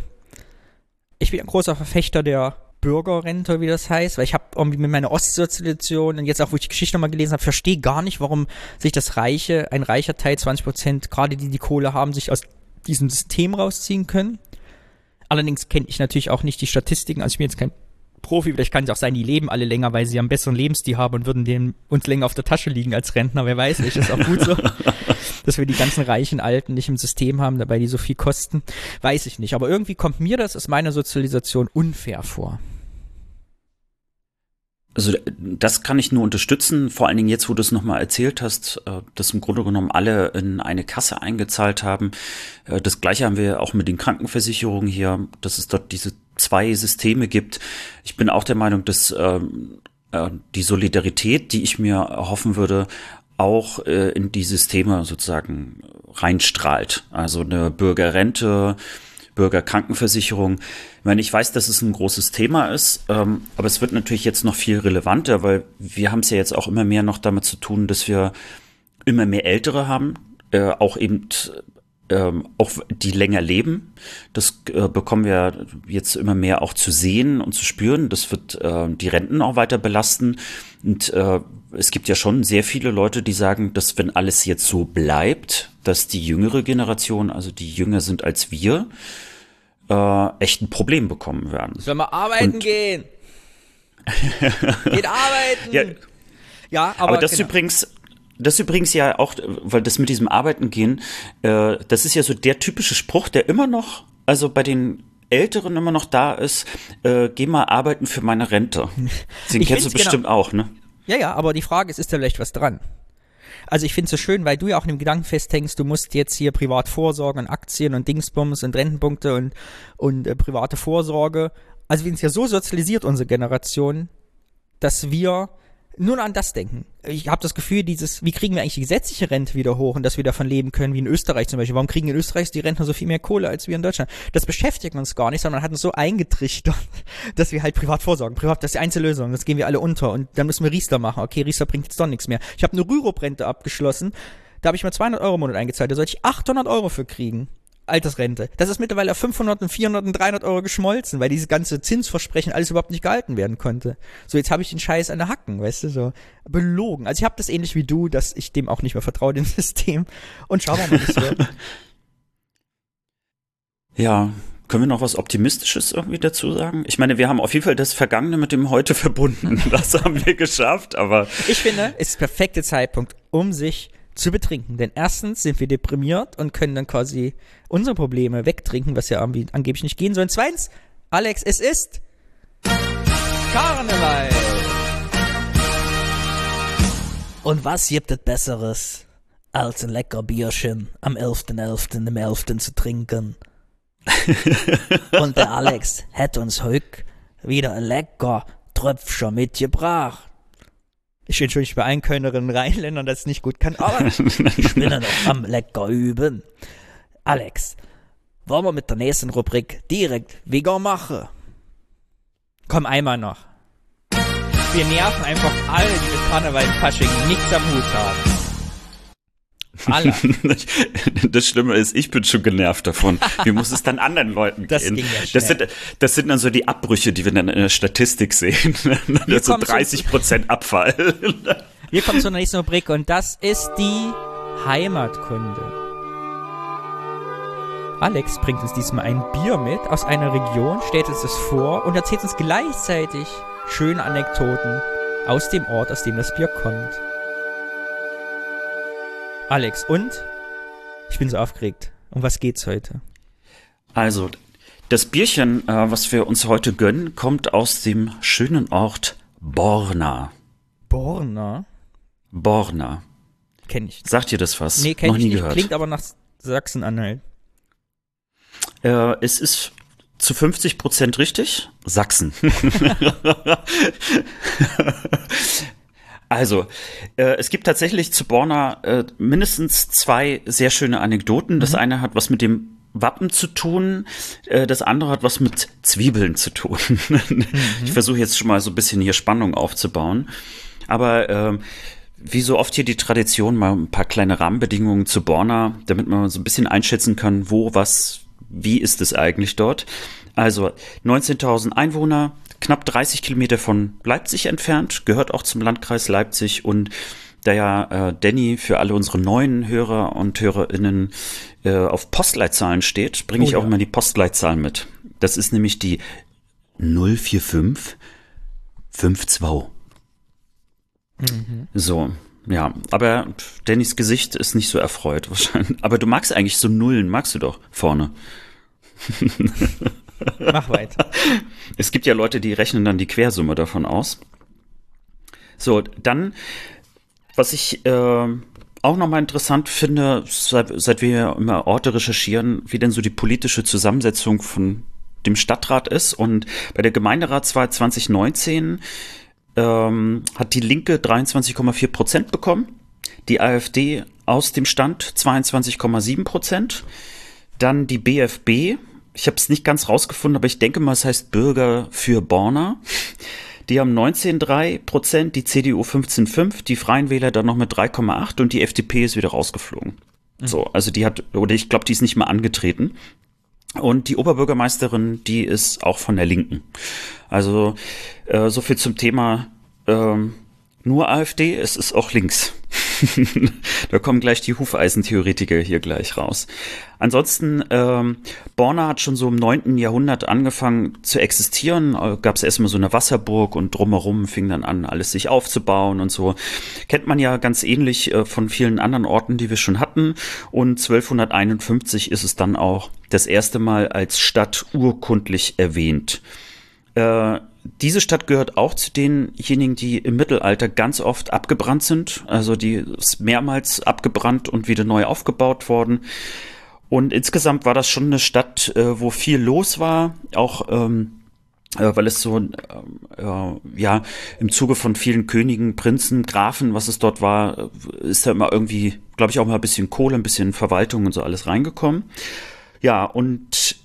ich bin ein großer Verfechter der Bürgerrente, wie das heißt, weil ich habe irgendwie mit meiner Ostsozialisation und jetzt auch, wo ich die Geschichte nochmal gelesen habe, verstehe gar nicht, warum sich das Reiche, ein reicher Teil, 20 Prozent, gerade die die Kohle haben, sich aus diesem System rausziehen können. Allerdings kenne ich natürlich auch nicht die Statistiken, also ich bin jetzt kein Profi, vielleicht kann es auch sein, die leben alle länger, weil sie einen besseren Lebensstil haben und würden dem uns länger auf der Tasche liegen als Rentner, wer weiß, ich, ist auch gut so. [laughs] dass wir die ganzen reichen Alten nicht im System haben, dabei die so viel kosten, weiß ich nicht. Aber irgendwie kommt mir das aus meiner Sozialisation unfair vor. Also das kann ich nur unterstützen, vor allen Dingen jetzt, wo du es nochmal erzählt hast, äh, dass im Grunde genommen alle in eine Kasse eingezahlt haben. Äh, das gleiche haben wir auch mit den Krankenversicherungen hier, dass es dort diese zwei Systeme gibt. Ich bin auch der Meinung, dass ähm, äh, die Solidarität, die ich mir erhoffen würde, auch in die Systeme sozusagen reinstrahlt. Also eine Bürgerrente, Bürgerkrankenversicherung. Ich meine, ich weiß, dass es ein großes Thema ist, ähm, aber es wird natürlich jetzt noch viel relevanter, weil wir haben es ja jetzt auch immer mehr noch damit zu tun, dass wir immer mehr Ältere haben, äh, auch eben ähm, auch die länger leben. Das äh, bekommen wir jetzt immer mehr auch zu sehen und zu spüren. Das wird äh, die Renten auch weiter belasten. Und äh, es gibt ja schon sehr viele Leute, die sagen, dass wenn alles jetzt so bleibt, dass die jüngere Generation, also die jünger sind als wir, äh, echt ein Problem bekommen werden. Sollen wir arbeiten Und gehen? [laughs] Geht arbeiten! Ja, ja aber, aber das genau. übrigens, das übrigens ja auch, weil das mit diesem Arbeiten gehen, äh, das ist ja so der typische Spruch, der immer noch, also bei den Älteren immer noch da ist, äh, geh mal arbeiten für meine Rente. [laughs] Den kennst du genau bestimmt genau. auch, ne? Ja, ja, aber die Frage ist, ist da vielleicht was dran? Also ich finde es so schön, weil du ja auch in dem Gedanken festhängst, du musst jetzt hier privat vorsorgen, Aktien und Dingsbums und Rentenpunkte und, und äh, private Vorsorge. Also wir sind ja so sozialisiert, unsere Generation, dass wir nur an das denken. Ich habe das Gefühl, dieses, wie kriegen wir eigentlich die gesetzliche Rente wieder hoch und dass wir davon leben können, wie in Österreich zum Beispiel. Warum kriegen in Österreich die Rentner so viel mehr Kohle als wir in Deutschland? Das beschäftigt uns gar nicht, sondern hat uns so eingetrichtert, [laughs] dass wir halt privat vorsorgen. Privat, das ist die Einzellösung, das gehen wir alle unter und dann müssen wir Riester machen. Okay, Riester bringt jetzt doch nichts mehr. Ich habe eine Rürup-Rente abgeschlossen, da habe ich mal 200 Euro im Monat eingezahlt, da sollte ich 800 Euro für kriegen Altersrente. Das ist mittlerweile auf 500 und 400 und 300 Euro geschmolzen, weil dieses ganze Zinsversprechen alles überhaupt nicht gehalten werden konnte. So, jetzt habe ich den Scheiß an der Hacken, weißt du, so belogen. Also ich habe das ähnlich wie du, dass ich dem auch nicht mehr vertraue, [laughs] dem System. Und schauen wir mal, es wird. [laughs] Ja, können wir noch was Optimistisches irgendwie dazu sagen? Ich meine, wir haben auf jeden Fall das Vergangene mit dem Heute verbunden. [laughs] Das haben wir geschafft, aber. Ich finde, es ist der perfekte Zeitpunkt, um sich zu betrinken. Denn erstens sind wir deprimiert und können dann quasi unsere Probleme wegtrinken, was ja angeblich nicht gehen soll. Und zweitens, Alex, es ist Karneval. Und was gibt es Besseres, als ein lecker Bierchen am 11.11. .11. im 11. zu trinken? [laughs] Und der Alex hat uns heute wieder ein lecker Tröpfchen mitgebracht. Ich schon nicht bei allen Kölnerinnen [laughs] und Rheinländern, das nicht gut kann, aber [laughs] ich bin ja noch am lecker üben. Alex, wollen wir mit der nächsten Rubrik direkt vegan machen? Komm, einmal noch. Wir nerven einfach alle, die mit Karneval und Fasching nichts am Hut haben. Alle. [laughs] Das Schlimme ist, ich bin schon genervt davon. Wie muss es dann anderen Leuten [laughs] Das gehen? ja das, sind, das sind dann so die Abbrüche, die wir dann in der Statistik sehen. [laughs] Das so kommen zum- 30 Prozent Abfall. Wir kommen zur nächsten Rubrik und das ist die Heimatkunde. Alex bringt uns diesmal ein Bier mit aus einer Region, stellt uns das vor und erzählt uns gleichzeitig schöne Anekdoten aus dem Ort, aus dem das Bier kommt. Alex, und? Ich bin so aufgeregt. Um was geht's heute? Also, das Bierchen, äh, was wir uns heute gönnen, kommt aus dem schönen Ort Borna. Borna? Borna. Kenn ich. Sagt ihr das was? Nee, kenn Noch ich nie nicht. gehört. Klingt aber nach Sachsen-Anhalt. Äh, es ist zu 50 Prozent richtig. Sachsen. [laughs] [laughs] also, äh, es gibt tatsächlich zu Borna äh, mindestens zwei sehr schöne Anekdoten. Das eine hat was mit dem Wappen zu tun, äh, das andere hat was mit Zwiebeln zu tun. [laughs] Ich versuche jetzt schon mal so ein bisschen hier Spannung aufzubauen. Aber ähm, wie so oft hier die Tradition, mal ein paar kleine Rahmenbedingungen zu Borna, damit man so ein bisschen einschätzen kann, wo, was, wie ist es eigentlich dort. Also 19.000 Einwohner, knapp 30 Kilometer von Leipzig entfernt, gehört auch zum Landkreis Leipzig und da ja äh, Danny für alle unsere neuen Hörer und Hörerinnen äh, auf Postleitzahlen steht, bringe Oh ich auch ja. immer die Postleitzahl mit. Das ist nämlich die 045 52. So, ja, aber Dannys Gesicht ist nicht so erfreut wahrscheinlich. Aber du magst eigentlich so Nullen, magst du doch vorne. [laughs] Mach weiter. [laughs] Es gibt ja Leute, die rechnen dann die Quersumme davon aus. So, dann, was ich äh, auch nochmal interessant finde, seit, seit wir immer Orte recherchieren, wie denn so die politische Zusammensetzung von dem Stadtrat ist. Und bei der Gemeinderatswahl 2019 ähm, hat die Linke 23,4 Prozent bekommen, die AfD aus dem Stand 22,7 Prozent, dann die BFB, ich habe es nicht ganz rausgefunden, aber ich denke mal, es heißt Bürger für Borna. Die haben 19,3 Prozent, die CDU 15,5, die Freien Wähler dann noch mit 3,8 und die FDP ist wieder rausgeflogen. So, also die hat, oder ich glaube, die ist nicht mal angetreten. Und die Oberbürgermeisterin, die ist auch von der Linken. Also äh, so viel zum Thema ähm, nur AfD, es ist auch links. [laughs] da kommen gleich die Hufeisentheoretiker hier gleich raus. Ansonsten, ähm, Borna hat schon so im 9. Jahrhundert angefangen zu existieren. Äh, Gab es erstmal so eine Wasserburg und drumherum fing dann an, alles sich aufzubauen und so. Kennt man ja ganz ähnlich äh, von vielen anderen Orten, die wir schon hatten. Und 1251 ist es dann auch das erste Mal als Stadt urkundlich erwähnt. Äh, diese Stadt gehört auch zu denjenigen, die im Mittelalter ganz oft abgebrannt sind. Also die ist mehrmals abgebrannt und wieder neu aufgebaut worden. Und insgesamt war das schon eine Stadt, äh, wo viel los war, auch ähm, äh, weil es so, ähm, äh, ja, im Zuge von vielen Königen, Prinzen, Grafen, was es dort war, äh, ist da immer irgendwie, glaube ich, auch mal ein bisschen Kohle, ein bisschen Verwaltung und so alles reingekommen. Ja, und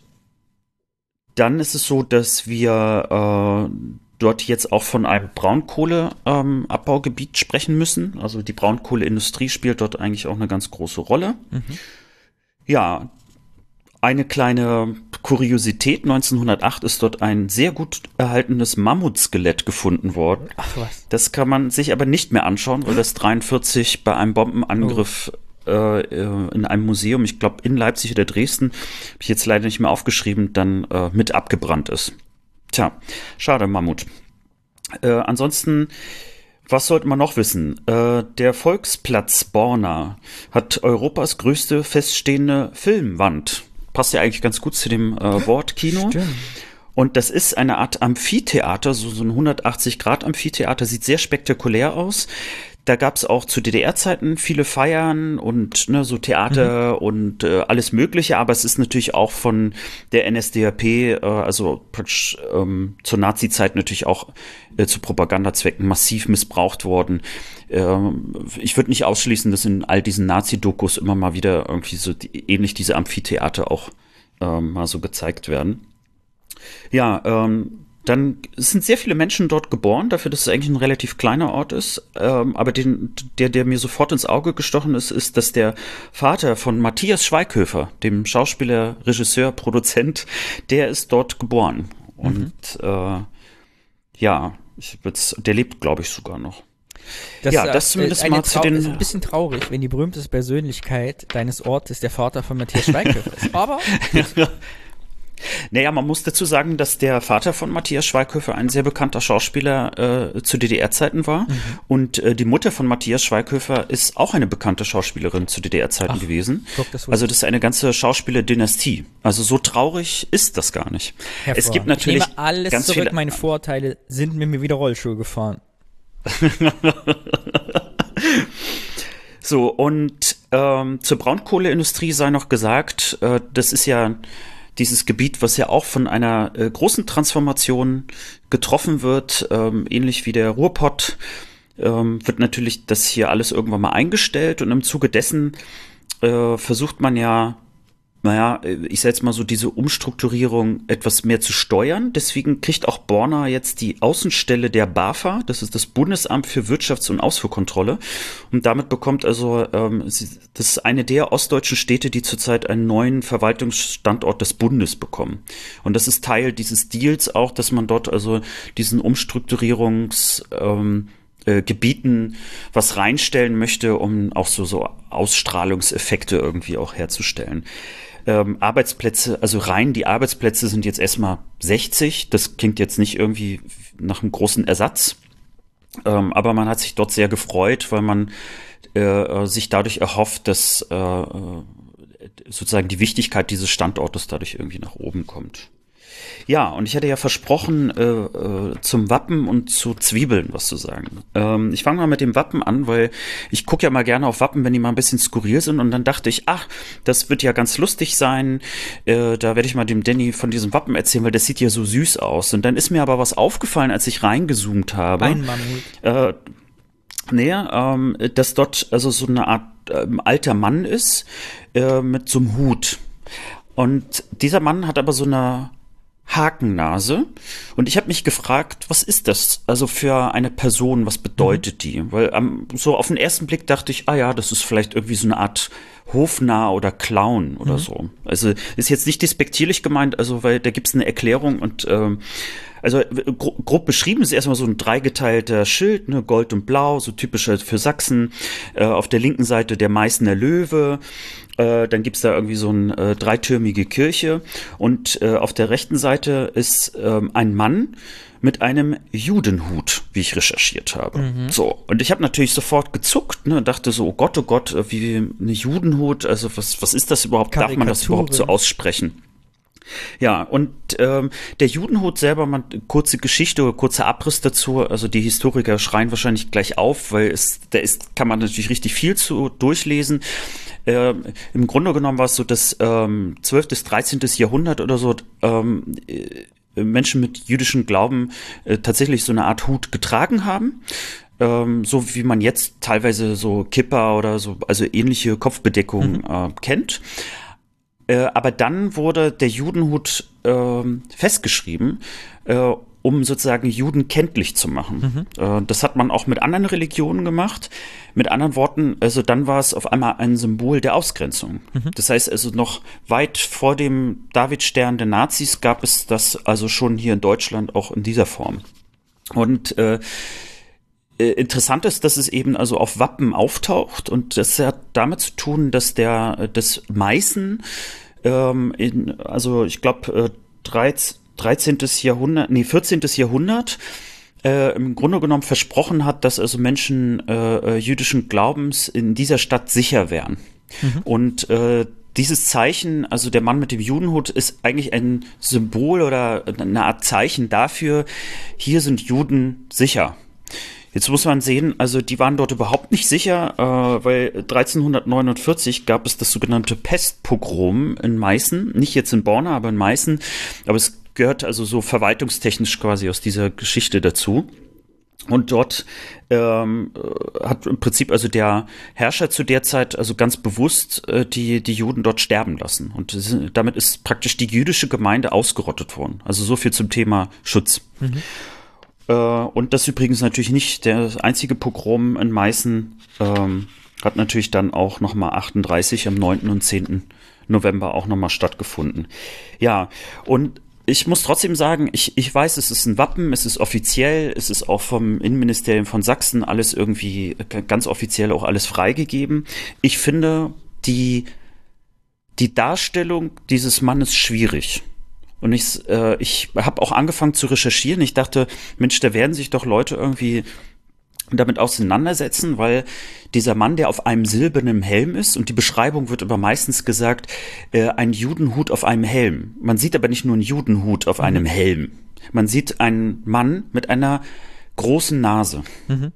dann ist es so, dass wir äh, dort jetzt auch von einem Braunkohleabbaugebiet ähm, sprechen müssen. Also die Braunkohleindustrie spielt dort eigentlich auch eine ganz große Rolle. Ja, eine kleine Kuriosität. 1908 ist dort ein sehr gut erhaltenes Mammutskelett gefunden worden. Ach was. Das kann man sich aber nicht mehr anschauen, weil das 43 bei einem Bombenangriff oh. Äh, in einem Museum, ich glaube in Leipzig oder Dresden, habe ich jetzt leider nicht mehr aufgeschrieben, dann äh, mit abgebrannt ist. Tja, schade, Mammut. Äh, ansonsten was sollte man noch wissen? Äh, der Volksplatz Borna hat Europas größte feststehende Filmwand. Passt ja eigentlich ganz gut zu dem äh, [laughs] Wort Kino. Stimmt. Und das ist eine Art Amphitheater, so, so ein 180-Grad-Amphitheater, sieht sehr spektakulär aus da gab es auch zu DDR-Zeiten viele Feiern und ne, so Theater mhm. und äh, alles Mögliche, aber es ist natürlich auch von der NSDAP, äh, also ähm, zur Nazi-Zeit natürlich auch äh, zu Propagandazwecken massiv missbraucht worden. Ähm, ich würde nicht ausschließen, dass in all diesen Nazi-Dokus immer mal wieder irgendwie so die, ähnlich diese Amphitheater auch ähm, mal so gezeigt werden. Ja, ähm, dann sind sehr viele Menschen dort geboren, dafür, dass es eigentlich ein relativ kleiner Ort ist. Ähm, aber den, der, der mir sofort ins Auge gestochen ist, ist, dass der Vater von Matthias Schweighöfer, dem Schauspieler, Regisseur, Produzent, der ist dort geboren. Mhm. Und äh, ja, ich der lebt, glaube ich, sogar noch. Das, ja, das zumindest mal zu den. Ist ein bisschen traurig, wenn die berühmteste Persönlichkeit deines Ortes der Vater von Matthias Schweighöfer ist. [laughs] Aber. [laughs] Naja, man muss dazu sagen, dass der Vater von Matthias Schweighöfer ein sehr bekannter Schauspieler äh, zu DDR-Zeiten war. Mhm. Und äh, die Mutter von Matthias Schweighöfer ist auch eine bekannte Schauspielerin zu DDR-Zeiten gewesen. Guck, das also das ist eine ganze Schauspielerdynastie. Also so traurig ist das gar nicht. Es gibt natürlich. Ich nehme alles ganz zurück, meine Vorteile sind mit mir wieder Rollschuhe gefahren. [laughs] so, und ähm, zur Braunkohleindustrie sei noch gesagt, äh, das ist ja dieses Gebiet, was ja auch von einer äh, großen Transformation getroffen wird, ähm, ähnlich wie der Ruhrpott, ähm, wird natürlich das hier alles irgendwann mal eingestellt und im Zuge dessen äh, versucht man ja naja, äh, ich sag jetzt mal so, diese Umstrukturierung etwas mehr zu steuern. Deswegen kriegt auch Borna jetzt die Außenstelle der BAFA, das ist das Bundesamt für Wirtschafts- und Ausfuhrkontrolle. Und damit bekommt also, ähm, das ist eine der ostdeutschen Städte, die zurzeit einen neuen Verwaltungsstandort des Bundes bekommen. Und das ist Teil dieses Deals auch, dass man dort also diesen Umstrukturierungs, ähm, äh, Gebieten was reinstellen möchte, um auch so, so Ausstrahlungseffekte irgendwie auch herzustellen. Ähm, Arbeitsplätze, also rein die Arbeitsplätze sind jetzt erstmal 60. Das klingt jetzt nicht irgendwie nach einem großen Ersatz. Ähm, aber man hat sich dort sehr gefreut, weil man äh, sich dadurch erhofft, dass äh, sozusagen die Wichtigkeit dieses Standortes dadurch irgendwie nach oben kommt. Ja, und ich hatte ja versprochen, äh, äh, zum Wappen und zu Zwiebeln was zu sagen. Ähm, ich fange mal mit dem Wappen an, weil ich gucke ja mal gerne auf Wappen, wenn die mal ein bisschen skurril sind. Und dann dachte ich, ach, das wird ja ganz lustig sein. Äh, da werde ich mal dem Danny von diesem Wappen erzählen, weil das sieht ja so süß aus. Und dann ist mir aber was aufgefallen, als ich reingezoomt habe. Ein Mammut. Äh, Nee, ähm, dass dort also so eine Art ähm, alter Mann ist äh, mit so einem Hut. Und dieser Mann hat aber so eine Hakennase. Und ich habe mich gefragt, was ist das also für eine Person, was bedeutet mhm. die? Weil ähm, so auf den ersten Blick dachte ich, ah ja, das ist vielleicht irgendwie so eine Art Hofnarr oder Clown oder mhm. so. Also ist jetzt nicht despektierlich gemeint, also weil da gibt's eine Erklärung und ähm, also gro grob beschrieben ist erstmal so ein dreigeteilter Schild, ne, Gold und Blau, so typisch halt für Sachsen. Äh, auf der linken Seite der Meißner Löwe, äh, dann gibt's da irgendwie so eine äh, dreitürmige Kirche und äh, auf der rechten Seite ist ähm, ein Mann mit einem Judenhut, wie ich recherchiert habe. Mhm. So, und ich habe natürlich sofort gezuckt, ne, dachte so, oh Gott, oh Gott, äh, wie eine Judenhut, also was, was ist das überhaupt? Darf man das überhaupt so aussprechen? Ja, und ähm, der Judenhut selber, man, kurze Geschichte oder kurzer Abriss dazu, also die Historiker schreien wahrscheinlich gleich auf, weil es, da ist, kann man natürlich richtig viel zu durchlesen. Äh, Im Grunde genommen war es so, dass ähm, 12. bis 13. Jahrhundert oder so ähm, äh, Menschen mit jüdischem Glauben äh, tatsächlich so eine Art Hut getragen haben. Ähm, so wie man jetzt teilweise so Kippa oder so, also ähnliche Kopfbedeckungen mhm. äh, kennt. Äh, aber dann wurde der Judenhut äh, festgeschrieben äh, um sozusagen Juden kenntlich zu machen. Mhm. Äh, das hat man auch mit anderen Religionen gemacht. Mit anderen Worten, also dann war es auf einmal ein Symbol der Ausgrenzung. Mhm. Das heißt also noch weit vor dem Davidstern der Nazis gab es das also schon hier in Deutschland auch in dieser Form. Und äh, äh, interessant ist, dass es eben also auf Wappen auftaucht und das hat damit zu tun, dass der das Meißen ähm, in, also ich glaube äh, 13. Jahrhundert, nee 14. Jahrhundert äh, im Grunde genommen versprochen hat, dass also Menschen äh, äh, jüdischen Glaubens in dieser Stadt sicher wären. Mhm. Und äh, dieses Zeichen, also der Mann mit dem Judenhut, ist eigentlich ein Symbol oder eine Art Zeichen dafür, hier sind Juden sicher. Jetzt muss man sehen, also die waren dort überhaupt nicht sicher, äh, weil 1349 gab es das sogenannte Pestpogrom in Meißen, nicht jetzt in Borna, aber in Meißen, aber es gehört also so verwaltungstechnisch quasi aus dieser Geschichte dazu. Und dort ähm, hat im Prinzip also der Herrscher zu der Zeit also ganz bewusst äh, die, die Juden dort sterben lassen. Und damit ist praktisch die jüdische Gemeinde ausgerottet worden. Also so viel zum Thema Schutz. Mhm. Äh, und das übrigens natürlich nicht der einzige Pogrom in Meißen. Ähm, hat natürlich dann auch nochmal 38 am 9. und 10. November auch nochmal stattgefunden. Ja, und ich muss trotzdem sagen, ich, ich weiß, es ist ein Wappen, es ist offiziell, es ist auch vom Innenministerium von Sachsen alles irgendwie ganz offiziell auch alles freigegeben. Ich finde die, die Darstellung dieses Mannes schwierig. Und ich, äh, ich habe auch angefangen zu recherchieren. Ich dachte, Mensch, da werden sich doch Leute irgendwie damit auseinandersetzen, weil dieser Mann, der auf einem silbernen Helm ist, und die Beschreibung wird aber meistens gesagt, äh, ein Judenhut auf einem Helm. Man sieht aber nicht nur einen Judenhut auf einem mhm. Helm. Man sieht einen Mann mit einer großen Nase. Mhm.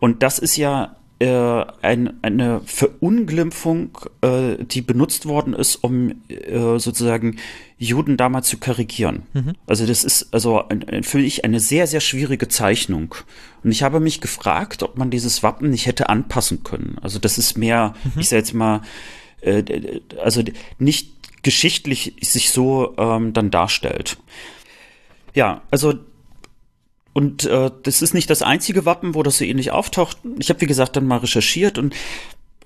Und das ist ja äh, ein, eine Verunglimpfung, äh, die benutzt worden ist, um äh, sozusagen Juden damals zu karikieren. Mhm. Also das ist also ein, für mich eine sehr, sehr schwierige Zeichnung. Und ich habe mich gefragt, ob man dieses Wappen nicht hätte anpassen können. Also das ist mehr, mhm. ich sage jetzt mal, äh, also nicht geschichtlich sich so ähm, dann darstellt. Ja, also und äh, das ist nicht das einzige Wappen, wo das so ähnlich auftaucht. Ich habe, wie gesagt, dann mal recherchiert und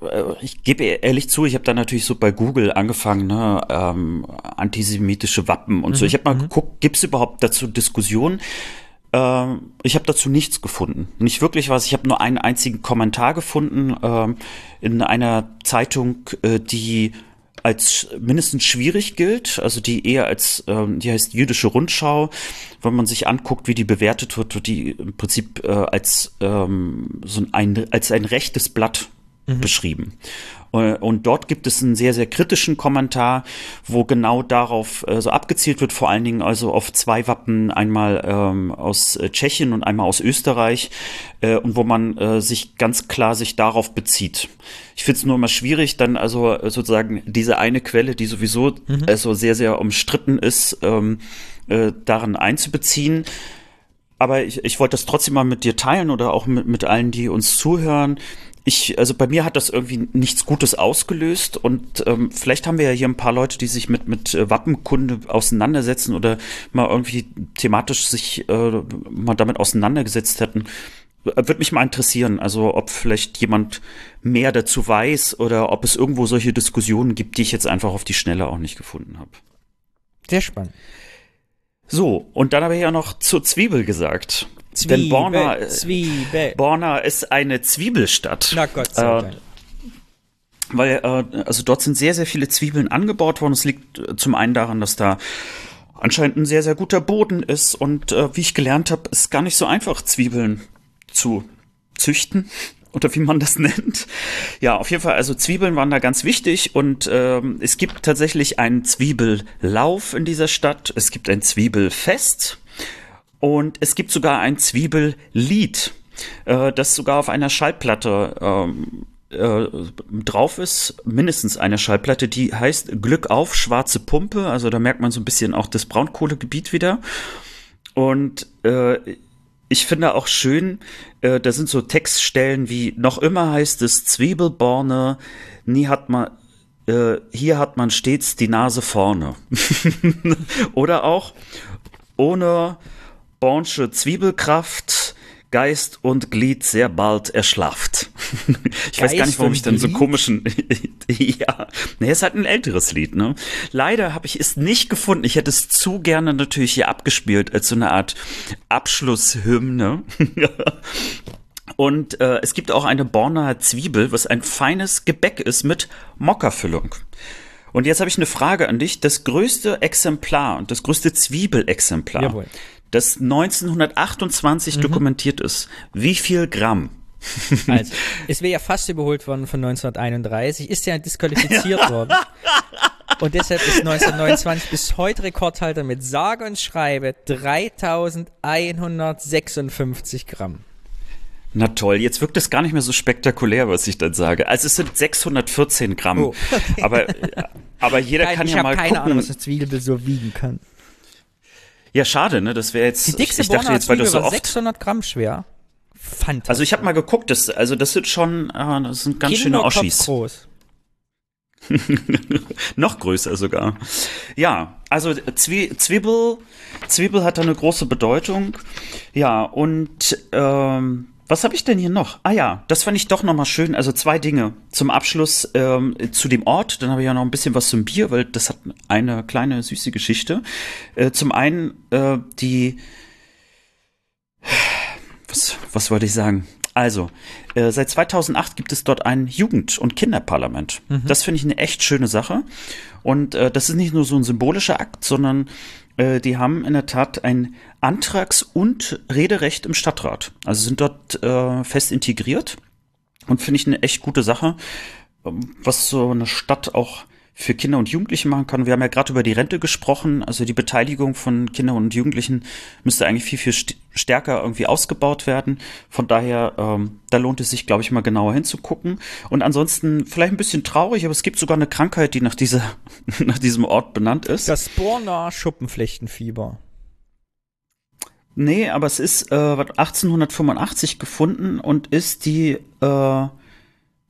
äh, ich gebe ehrlich zu, ich habe dann natürlich so bei Google angefangen, ne, ähm, antisemitische Wappen und mhm, so. Ich habe mal mhm. geguckt, gibt es überhaupt dazu Diskussionen? Ähm, ich habe dazu nichts gefunden. Nicht wirklich was. Ich habe nur einen einzigen Kommentar gefunden ähm, in einer Zeitung, äh, die als mindestens schwierig gilt, also die eher als, ähm, die heißt jüdische Rundschau, wenn man sich anguckt, wie die bewertet wird, wird die im Prinzip äh, als ähm, so ein als ein rechtes Blatt mhm. beschrieben. Äh, und dort gibt es einen sehr, sehr kritischen Kommentar, wo genau darauf äh, so abgezielt wird, vor allen Dingen also auf zwei Wappen, einmal ähm, aus äh, Tschechien und einmal aus Österreich, äh, und wo man äh, sich ganz klar sich darauf bezieht. Ich finde es nur immer schwierig, dann also äh, sozusagen diese eine Quelle, die sowieso mhm. also sehr, sehr umstritten ist, ähm, äh, darin einzubeziehen. Aber ich, ich wollte das trotzdem mal mit dir teilen oder auch mit, mit allen, die uns zuhören ich, also bei mir hat das irgendwie nichts Gutes ausgelöst und ähm, vielleicht haben wir ja hier ein paar Leute, die sich mit, mit äh, Wappenkunde auseinandersetzen oder mal irgendwie thematisch sich äh, mal damit auseinandergesetzt hätten. Würde mich mal interessieren, also ob vielleicht jemand mehr dazu weiß oder ob es irgendwo solche Diskussionen gibt, die ich jetzt einfach auf die Schnelle auch nicht gefunden habe. Sehr spannend. So, und dann habe ich ja noch zur Zwiebel gesagt. Zwiebel, Denn Borna, äh, Zwiebel. Borna ist eine Zwiebelstadt. Na Gott sei Dank. Äh, weil, äh, also dort sind sehr, sehr viele Zwiebeln angebaut worden. Es liegt äh, zum einen daran, dass da anscheinend ein sehr, sehr guter Boden ist. Und äh, wie ich gelernt habe, ist gar nicht so einfach, Zwiebeln zu züchten [laughs] oder wie man das nennt. Ja, auf jeden Fall, also Zwiebeln waren da ganz wichtig und ähm, es gibt tatsächlich einen Zwiebellauf in dieser Stadt. Es gibt ein Zwiebelfest. Und es gibt sogar ein Zwiebellied, äh, das sogar auf einer Schallplatte ähm, äh, drauf ist, mindestens eine Schallplatte, die heißt Glück auf, schwarze Pumpe. Also da merkt man so ein bisschen auch das Braunkohlegebiet wieder. Und äh, ich finde auch schön, äh, da sind so Textstellen wie noch immer heißt es Zwiebelborne, nie hat man äh, hier hat man stets die Nase vorne. [laughs] Oder auch ohne Bornsche Zwiebelkraft, Geist und Glied sehr bald erschlafft. [laughs] ich weiß gar nicht, warum ich dann so komischen. [laughs] ja, nee, ist halt ein älteres Lied, ne? Leider habe ich es nicht gefunden. Ich hätte es zu gerne natürlich hier abgespielt als so eine Art Abschlusshymne. [laughs] Und äh, es gibt auch eine Borner Zwiebel, was ein feines Gebäck ist mit Mockerfüllung. Und jetzt habe ich eine Frage an dich. Das größte Exemplar und das größte Zwiebelexemplar, Jawohl. Das 1928 mhm. dokumentiert ist, wie viel Gramm? Also, [laughs] es wäre ja fast überholt worden von 1931, ist ja disqualifiziert [laughs] worden. Und deshalb ist 1929 bis heute Rekordhalter mit sage und schreibe 3156 Gramm. Na toll, jetzt wirkt es gar nicht mehr so spektakulär, was ich dann sage. Also es sind 614 Gramm. Oh. aber, aber jeder Nein, kann ja mal keine gucken. Ahnung, was eine Zwiebel so wiegen kann. Ja, schade, ne? Das wäre jetzt. Die dickste ich dachte jetzt, weil du so oft 600 Gramm schwer. Fantastisch. Also ich habe mal geguckt, das, also das sind schon, äh, das sind ganz schöne Oschis. groß. [laughs] Noch größer sogar. Ja, also Zwie Zwiebel, Zwiebel hat da eine große Bedeutung. Ja, und ähm, was habe ich denn hier noch? Ah ja, das fand ich doch noch mal schön. Also zwei Dinge zum Abschluss ähm, zu dem Ort. Dann habe ich ja noch ein bisschen was zum Bier, weil das hat eine kleine süße Geschichte. Äh, zum einen äh, die was, was wollte ich sagen? Also, äh, seit 2008 gibt es dort ein Jugend- und Kinderparlament. Mhm. Das finde ich eine echt schöne Sache. Und äh, das ist nicht nur so ein symbolischer Akt, sondern äh, die haben in der Tat ein Antrags- und Rederecht im Stadtrat. Also sind dort äh, fest integriert und finde ich eine echt gute Sache, ähm, was so eine Stadt auch für Kinder und Jugendliche machen kann. Wir haben ja gerade über die Rente gesprochen. Also die Beteiligung von Kindern und Jugendlichen müsste eigentlich viel, viel stärker irgendwie ausgebaut werden. Von daher, ähm, da lohnt es sich, glaube ich, mal genauer hinzugucken. Und ansonsten vielleicht ein bisschen traurig, aber es gibt sogar eine Krankheit, die nach, dieser, [laughs] nach diesem Ort benannt ist. Das Borner Schuppenflechtenfieber. Nee, aber es ist äh, 1885 gefunden und ist die äh,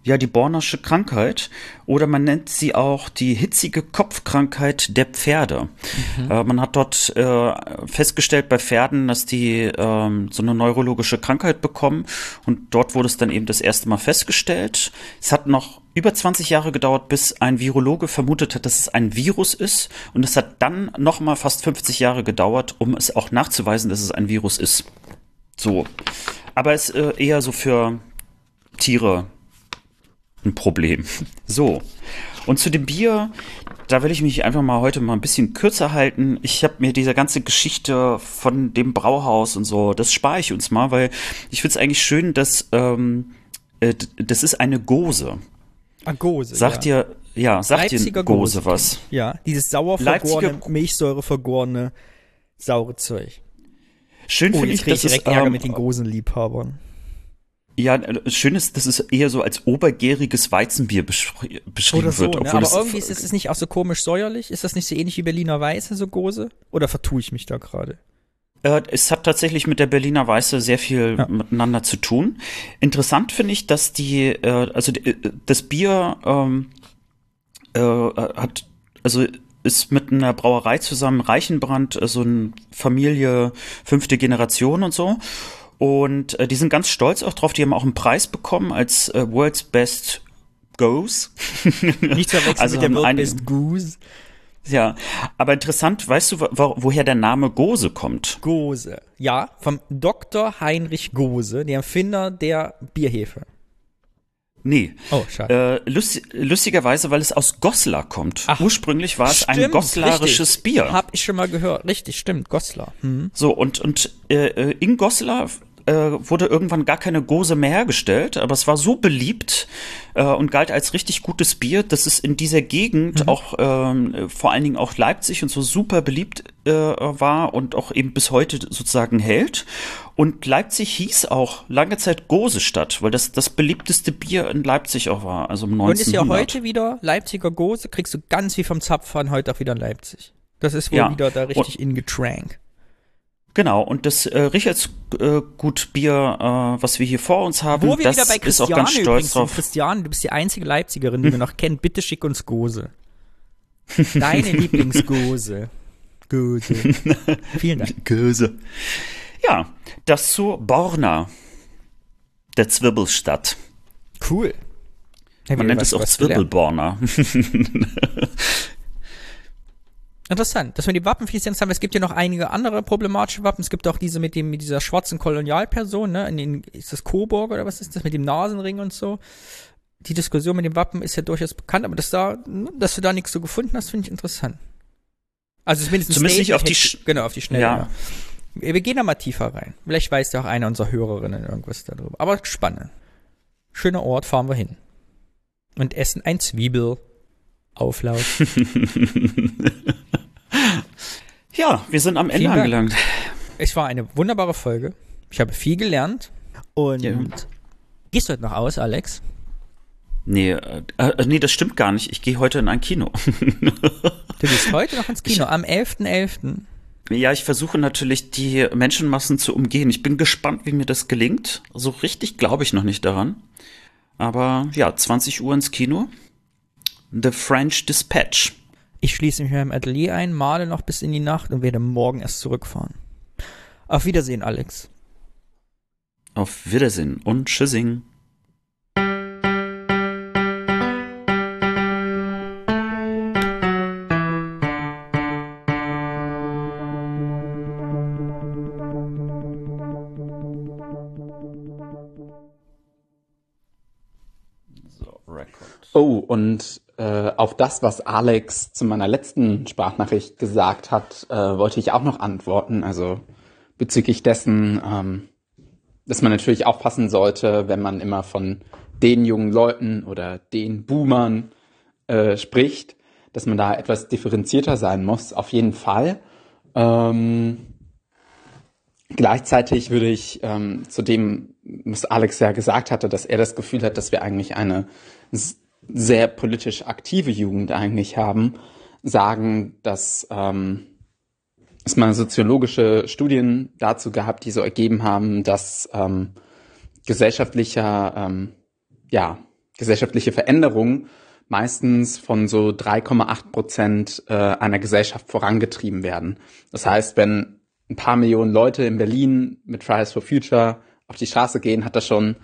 ja die Bornersche Krankheit oder man nennt sie auch die hitzige Kopfkrankheit der Pferde. Mhm. Äh, man hat dort äh, festgestellt bei Pferden, dass die ähm, so eine neurologische Krankheit bekommen und dort wurde es dann eben das erste Mal festgestellt. Es hat noch über 20 Jahre gedauert, bis ein Virologe vermutet hat, dass es ein Virus ist und es hat dann noch mal fast 50 Jahre gedauert, um es auch nachzuweisen, dass es ein Virus ist. So, aber es ist äh, eher so für Tiere ein Problem. [laughs] So. Und zu dem Bier, da will ich mich einfach mal heute mal ein bisschen kürzer halten. Ich habe mir diese ganze Geschichte von dem Brauhaus und so, das spare ich uns mal, weil ich finde es eigentlich schön, dass ähm, äh, das ist eine Gose. Ah, Gose. Sagt ja. dir, ja, sagt dir Gose, Gose was? Ja, dieses sauer vergorene, Milchsäure vergorene, saure Zeug. Schön oh, finde ich, dass direkt es, Ärger ähm, mit den Gosenliebhabern. Ja, äh, schön ist, dass es eher so als obergäriges Weizenbier besch beschrieben so, wird. Ne? Aber irgendwie ist es nicht auch so komisch säuerlich. Ist das nicht so ähnlich wie Berliner Weiße, so Gose? Oder vertue ich mich da gerade? Äh, es hat tatsächlich mit der Berliner Weiße sehr viel ja. miteinander zu tun. Interessant finde ich, dass die, äh, also die, äh, das Bier ähm, äh, hat, also ist mit einer Brauerei zusammen, Reichenbrand, so also eine Familie, fünfte Generation und so. Und äh, die sind ganz stolz auch drauf. Die haben auch einen Preis bekommen als äh, World's Best Goes. [laughs] Nicht verwechseln also mit dem World Best Goose. Ja, aber interessant, weißt du, wo, woher der Name Gose kommt? Gose, ja, vom Dr. Heinrich Gose, der Erfinder der Bierhefe. Nee. Oh, schade. Äh, lust, lustigerweise, weil es aus Goslar kommt. Ach, Ursprünglich war es stimmt, ein goslarisches richtig. Bier. Hab ich schon mal gehört. Richtig, stimmt, Goslar. Mhm. So, und, und äh, äh in Goslar äh, wurde irgendwann gar keine Gose mehr hergestellt, aber es war so beliebt äh, und galt als richtig gutes Bier, dass es in dieser Gegend mhm. auch ähm, vor allen Dingen auch Leipzig und so super beliebt äh, war und auch eben bis heute sozusagen hält. Und Leipzig hieß auch lange Zeit Gosestadt, weil das das beliebteste Bier in Leipzig auch war, also im 1900. Und ist ja heute wieder Leipziger Gose, kriegst du ganz viel vom Zapfhahn heute auch wieder in Leipzig. Das ist wohl ja. wieder da richtig in Getrank. Genau, und das äh, Richards äh, Gut Bier, äh, was wir hier vor uns haben, Wo wir das wieder bei ist auch ganz stolz drauf. Christian, du bist die einzige Leipzigerin, die wir noch kennen. Bitte schick uns Gose. Deine [laughs] Lieblingsgose. Gose. Vielen Dank. Gose. Ja, das zu Borna, der Zwirbelstadt. Cool. Man nennt es auch Zwirbelborner. [laughs] Interessant, dass wir die Wappenlizenz haben. Es gibt ja noch einige andere problematische Wappen. Es gibt auch diese mit dem mit dieser schwarzen Kolonialperson, ne? In den, ist das Coburg oder was ist das mit dem Nasenring und so? Die Diskussion mit dem Wappen ist ja durchaus bekannt, aber dass da, dass du da nichts so gefunden hast, finde ich interessant. Also zumindest, zumindest nicht auf die Sch genau auf die Schnelle. Ja. ja. Wir gehen da mal tiefer rein. Vielleicht weiß ja auch einer unserer Hörerinnen irgendwas darüber. Aber spannend. Schöner Ort, fahren wir hin. Und essen ein Zwiebelauflauf. [laughs] ja, wir sind am Ende angelangt. Es war eine wunderbare Folge. Ich habe viel gelernt. Und ja. gehst du heute noch aus, Alex? Nee, äh, äh, nee, das stimmt gar nicht. Ich gehe heute in ein Kino. du gehst [laughs] heute noch ins Kino, ich, am 11.11. .11. Ja, ich versuche natürlich, die Menschenmassen zu umgehen. Ich bin gespannt, wie mir das gelingt. So richtig glaube ich noch nicht daran. Aber ja, 20 Uhr ins Kino. The French Dispatch. Ich schließe mich im Atelier ein, male noch bis in die Nacht und werde morgen erst zurückfahren. Auf Wiedersehen, Alex. Auf Wiedersehen und Tschüssing. Oh, und äh, auf das, was Alex zu meiner letzten Sprachnachricht gesagt hat, äh, wollte ich auch noch antworten. Also bezüglich dessen, ähm, dass man natürlich aufpassen sollte, wenn man immer von den jungen Leuten oder den Boomern äh, spricht, dass man da etwas differenzierter sein muss, auf jeden Fall. Ähm, gleichzeitig würde ich ähm, zu dem, was Alex ja gesagt hatte, dass er das Gefühl hat, dass wir eigentlich eine sehr politisch aktive Jugend eigentlich haben, sagen, dass ähm, es mal soziologische Studien dazu gehabt, die so ergeben haben, dass ähm, gesellschaftlicher, ähm, ja, gesellschaftliche Veränderungen meistens von so 3,8 Prozent äh, einer Gesellschaft vorangetrieben werden. Das heißt, wenn ein paar Millionen Leute in Berlin mit Fridays for Future auf die Straße gehen, hat das schon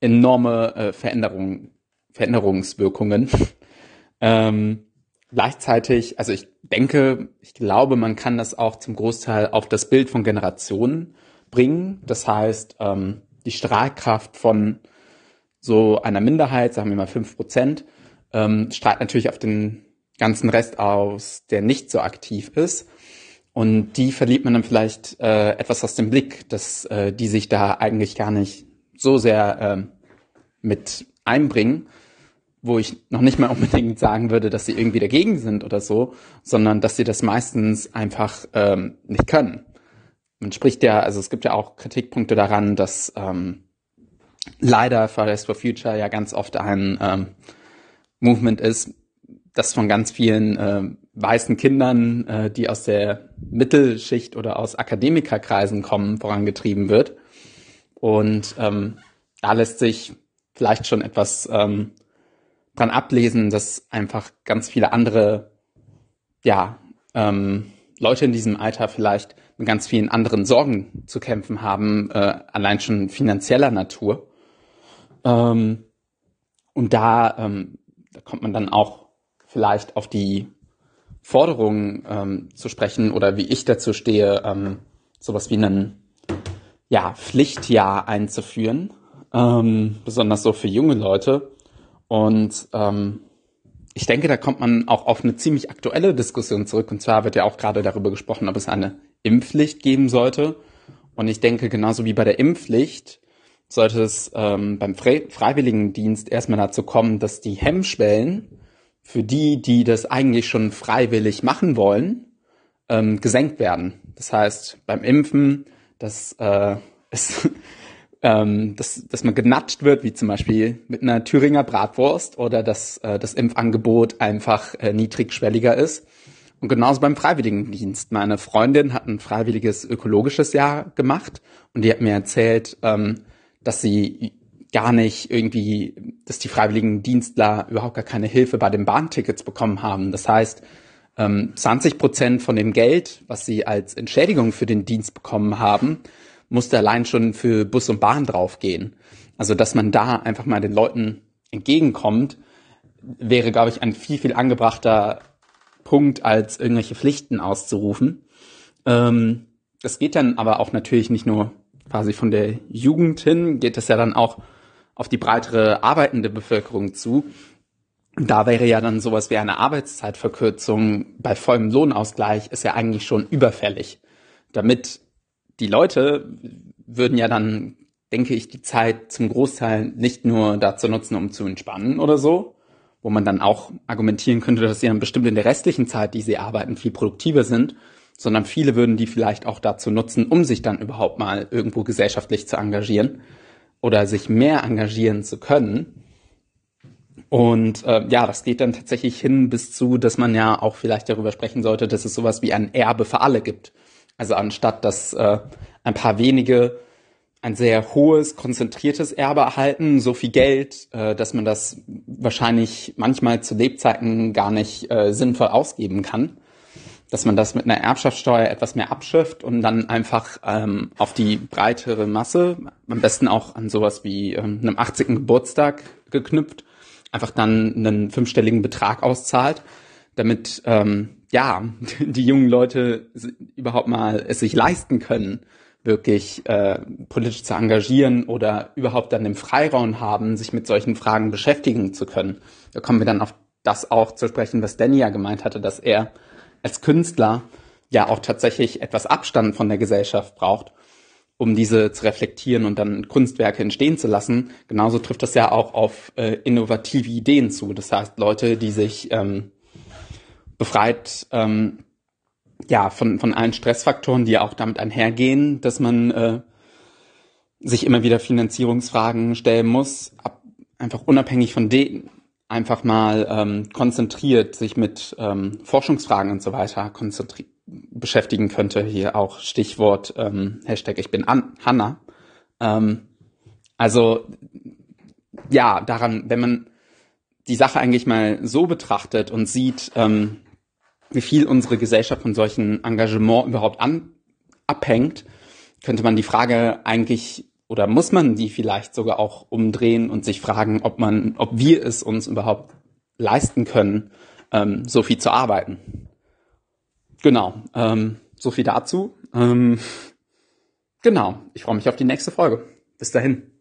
enorme äh, Veränderungen Veränderungswirkungen. [laughs] ähm, gleichzeitig, also ich denke, ich glaube, man kann das auch zum Großteil auf das Bild von Generationen bringen. Das heißt, ähm, die Strahlkraft von so einer Minderheit, sagen wir mal fünf Prozent, ähm, strahlt natürlich auf den ganzen Rest aus, der nicht so aktiv ist. Und die verliert man dann vielleicht äh, etwas aus dem Blick, dass äh, die sich da eigentlich gar nicht so sehr äh, mit einbringen wo ich noch nicht mal unbedingt sagen würde, dass sie irgendwie dagegen sind oder so, sondern dass sie das meistens einfach ähm, nicht können. Man spricht ja, also es gibt ja auch Kritikpunkte daran, dass ähm, leider Fridays for Future ja ganz oft ein ähm, Movement ist, das von ganz vielen äh, weißen Kindern, äh, die aus der Mittelschicht oder aus Akademikerkreisen kommen, vorangetrieben wird. Und ähm, da lässt sich vielleicht schon etwas ähm, dran ablesen, dass einfach ganz viele andere, ja, ähm, Leute in diesem Alter vielleicht mit ganz vielen anderen Sorgen zu kämpfen haben, äh, allein schon finanzieller Natur. Ähm, und da, ähm, da kommt man dann auch vielleicht auf die Forderungen ähm, zu sprechen oder wie ich dazu stehe, ähm, sowas wie einen ja, Pflichtjahr einzuführen, ähm, besonders so für junge Leute, und ähm, ich denke, da kommt man auch auf eine ziemlich aktuelle Diskussion zurück. Und zwar wird ja auch gerade darüber gesprochen, ob es eine Impfpflicht geben sollte. Und ich denke, genauso wie bei der Impfpflicht sollte es ähm, beim Fre Freiwilligendienst erstmal dazu kommen, dass die Hemmschwellen für die, die das eigentlich schon freiwillig machen wollen, ähm, gesenkt werden. Das heißt, beim Impfen, dass äh, [laughs] es ähm, dass, dass man genatscht wird, wie zum Beispiel mit einer Thüringer Bratwurst oder dass äh, das Impfangebot einfach äh, niedrigschwelliger ist. Und genauso beim Freiwilligendienst. Meine Freundin hat ein freiwilliges ökologisches Jahr gemacht und die hat mir erzählt, ähm, dass sie gar nicht irgendwie, dass die Freiwilligendienstler überhaupt gar keine Hilfe bei den Bahntickets bekommen haben. Das heißt, ähm, 20 Prozent von dem Geld, was sie als Entschädigung für den Dienst bekommen haben, musste allein schon für Bus und Bahn draufgehen. Also, dass man da einfach mal den Leuten entgegenkommt, wäre, glaube ich, ein viel, viel angebrachter Punkt, als irgendwelche Pflichten auszurufen. Ähm, das geht dann aber auch natürlich nicht nur quasi von der Jugend hin, geht es ja dann auch auf die breitere arbeitende Bevölkerung zu. Da wäre ja dann sowas wie eine Arbeitszeitverkürzung bei vollem Lohnausgleich ist ja eigentlich schon überfällig. Damit die Leute würden ja dann, denke ich, die Zeit zum Großteil nicht nur dazu nutzen, um zu entspannen oder so, wo man dann auch argumentieren könnte, dass sie dann bestimmt in der restlichen Zeit, die sie arbeiten, viel produktiver sind, sondern viele würden die vielleicht auch dazu nutzen, um sich dann überhaupt mal irgendwo gesellschaftlich zu engagieren oder sich mehr engagieren zu können. Und äh, ja, das geht dann tatsächlich hin bis zu, dass man ja auch vielleicht darüber sprechen sollte, dass es sowas wie ein Erbe für alle gibt. Also anstatt dass äh, ein paar wenige ein sehr hohes, konzentriertes Erbe erhalten, so viel Geld, äh, dass man das wahrscheinlich manchmal zu Lebzeiten gar nicht äh, sinnvoll ausgeben kann, dass man das mit einer Erbschaftssteuer etwas mehr abschifft und dann einfach ähm, auf die breitere Masse, am besten auch an sowas wie ähm, einem 80. Geburtstag geknüpft, einfach dann einen fünfstelligen Betrag auszahlt, damit ähm, ja die jungen Leute überhaupt mal es sich leisten können, wirklich äh, politisch zu engagieren oder überhaupt dann den Freiraum haben, sich mit solchen Fragen beschäftigen zu können. Da kommen wir dann auf das auch zu sprechen, was Danny ja gemeint hatte, dass er als Künstler ja auch tatsächlich etwas Abstand von der Gesellschaft braucht um diese zu reflektieren und dann Kunstwerke entstehen zu lassen. Genauso trifft das ja auch auf äh, innovative Ideen zu. Das heißt, Leute, die sich ähm, befreit ähm, ja von von allen Stressfaktoren, die auch damit einhergehen, dass man äh, sich immer wieder Finanzierungsfragen stellen muss, ab, einfach unabhängig von denen einfach mal ähm, konzentriert sich mit ähm, Forschungsfragen und so weiter konzentriert beschäftigen könnte. Hier auch Stichwort ähm, Hashtag Ich bin An Hanna. Ähm, also ja, daran, wenn man die Sache eigentlich mal so betrachtet und sieht, ähm, wie viel unsere Gesellschaft von solchen Engagement überhaupt an, abhängt, könnte man die Frage eigentlich oder muss man die vielleicht sogar auch umdrehen und sich fragen, ob man, ob wir es uns überhaupt leisten können, ähm, so viel zu arbeiten. Genau, ähm, so viel dazu. Ähm, genau, ich freue mich auf die nächste Folge. Bis dahin.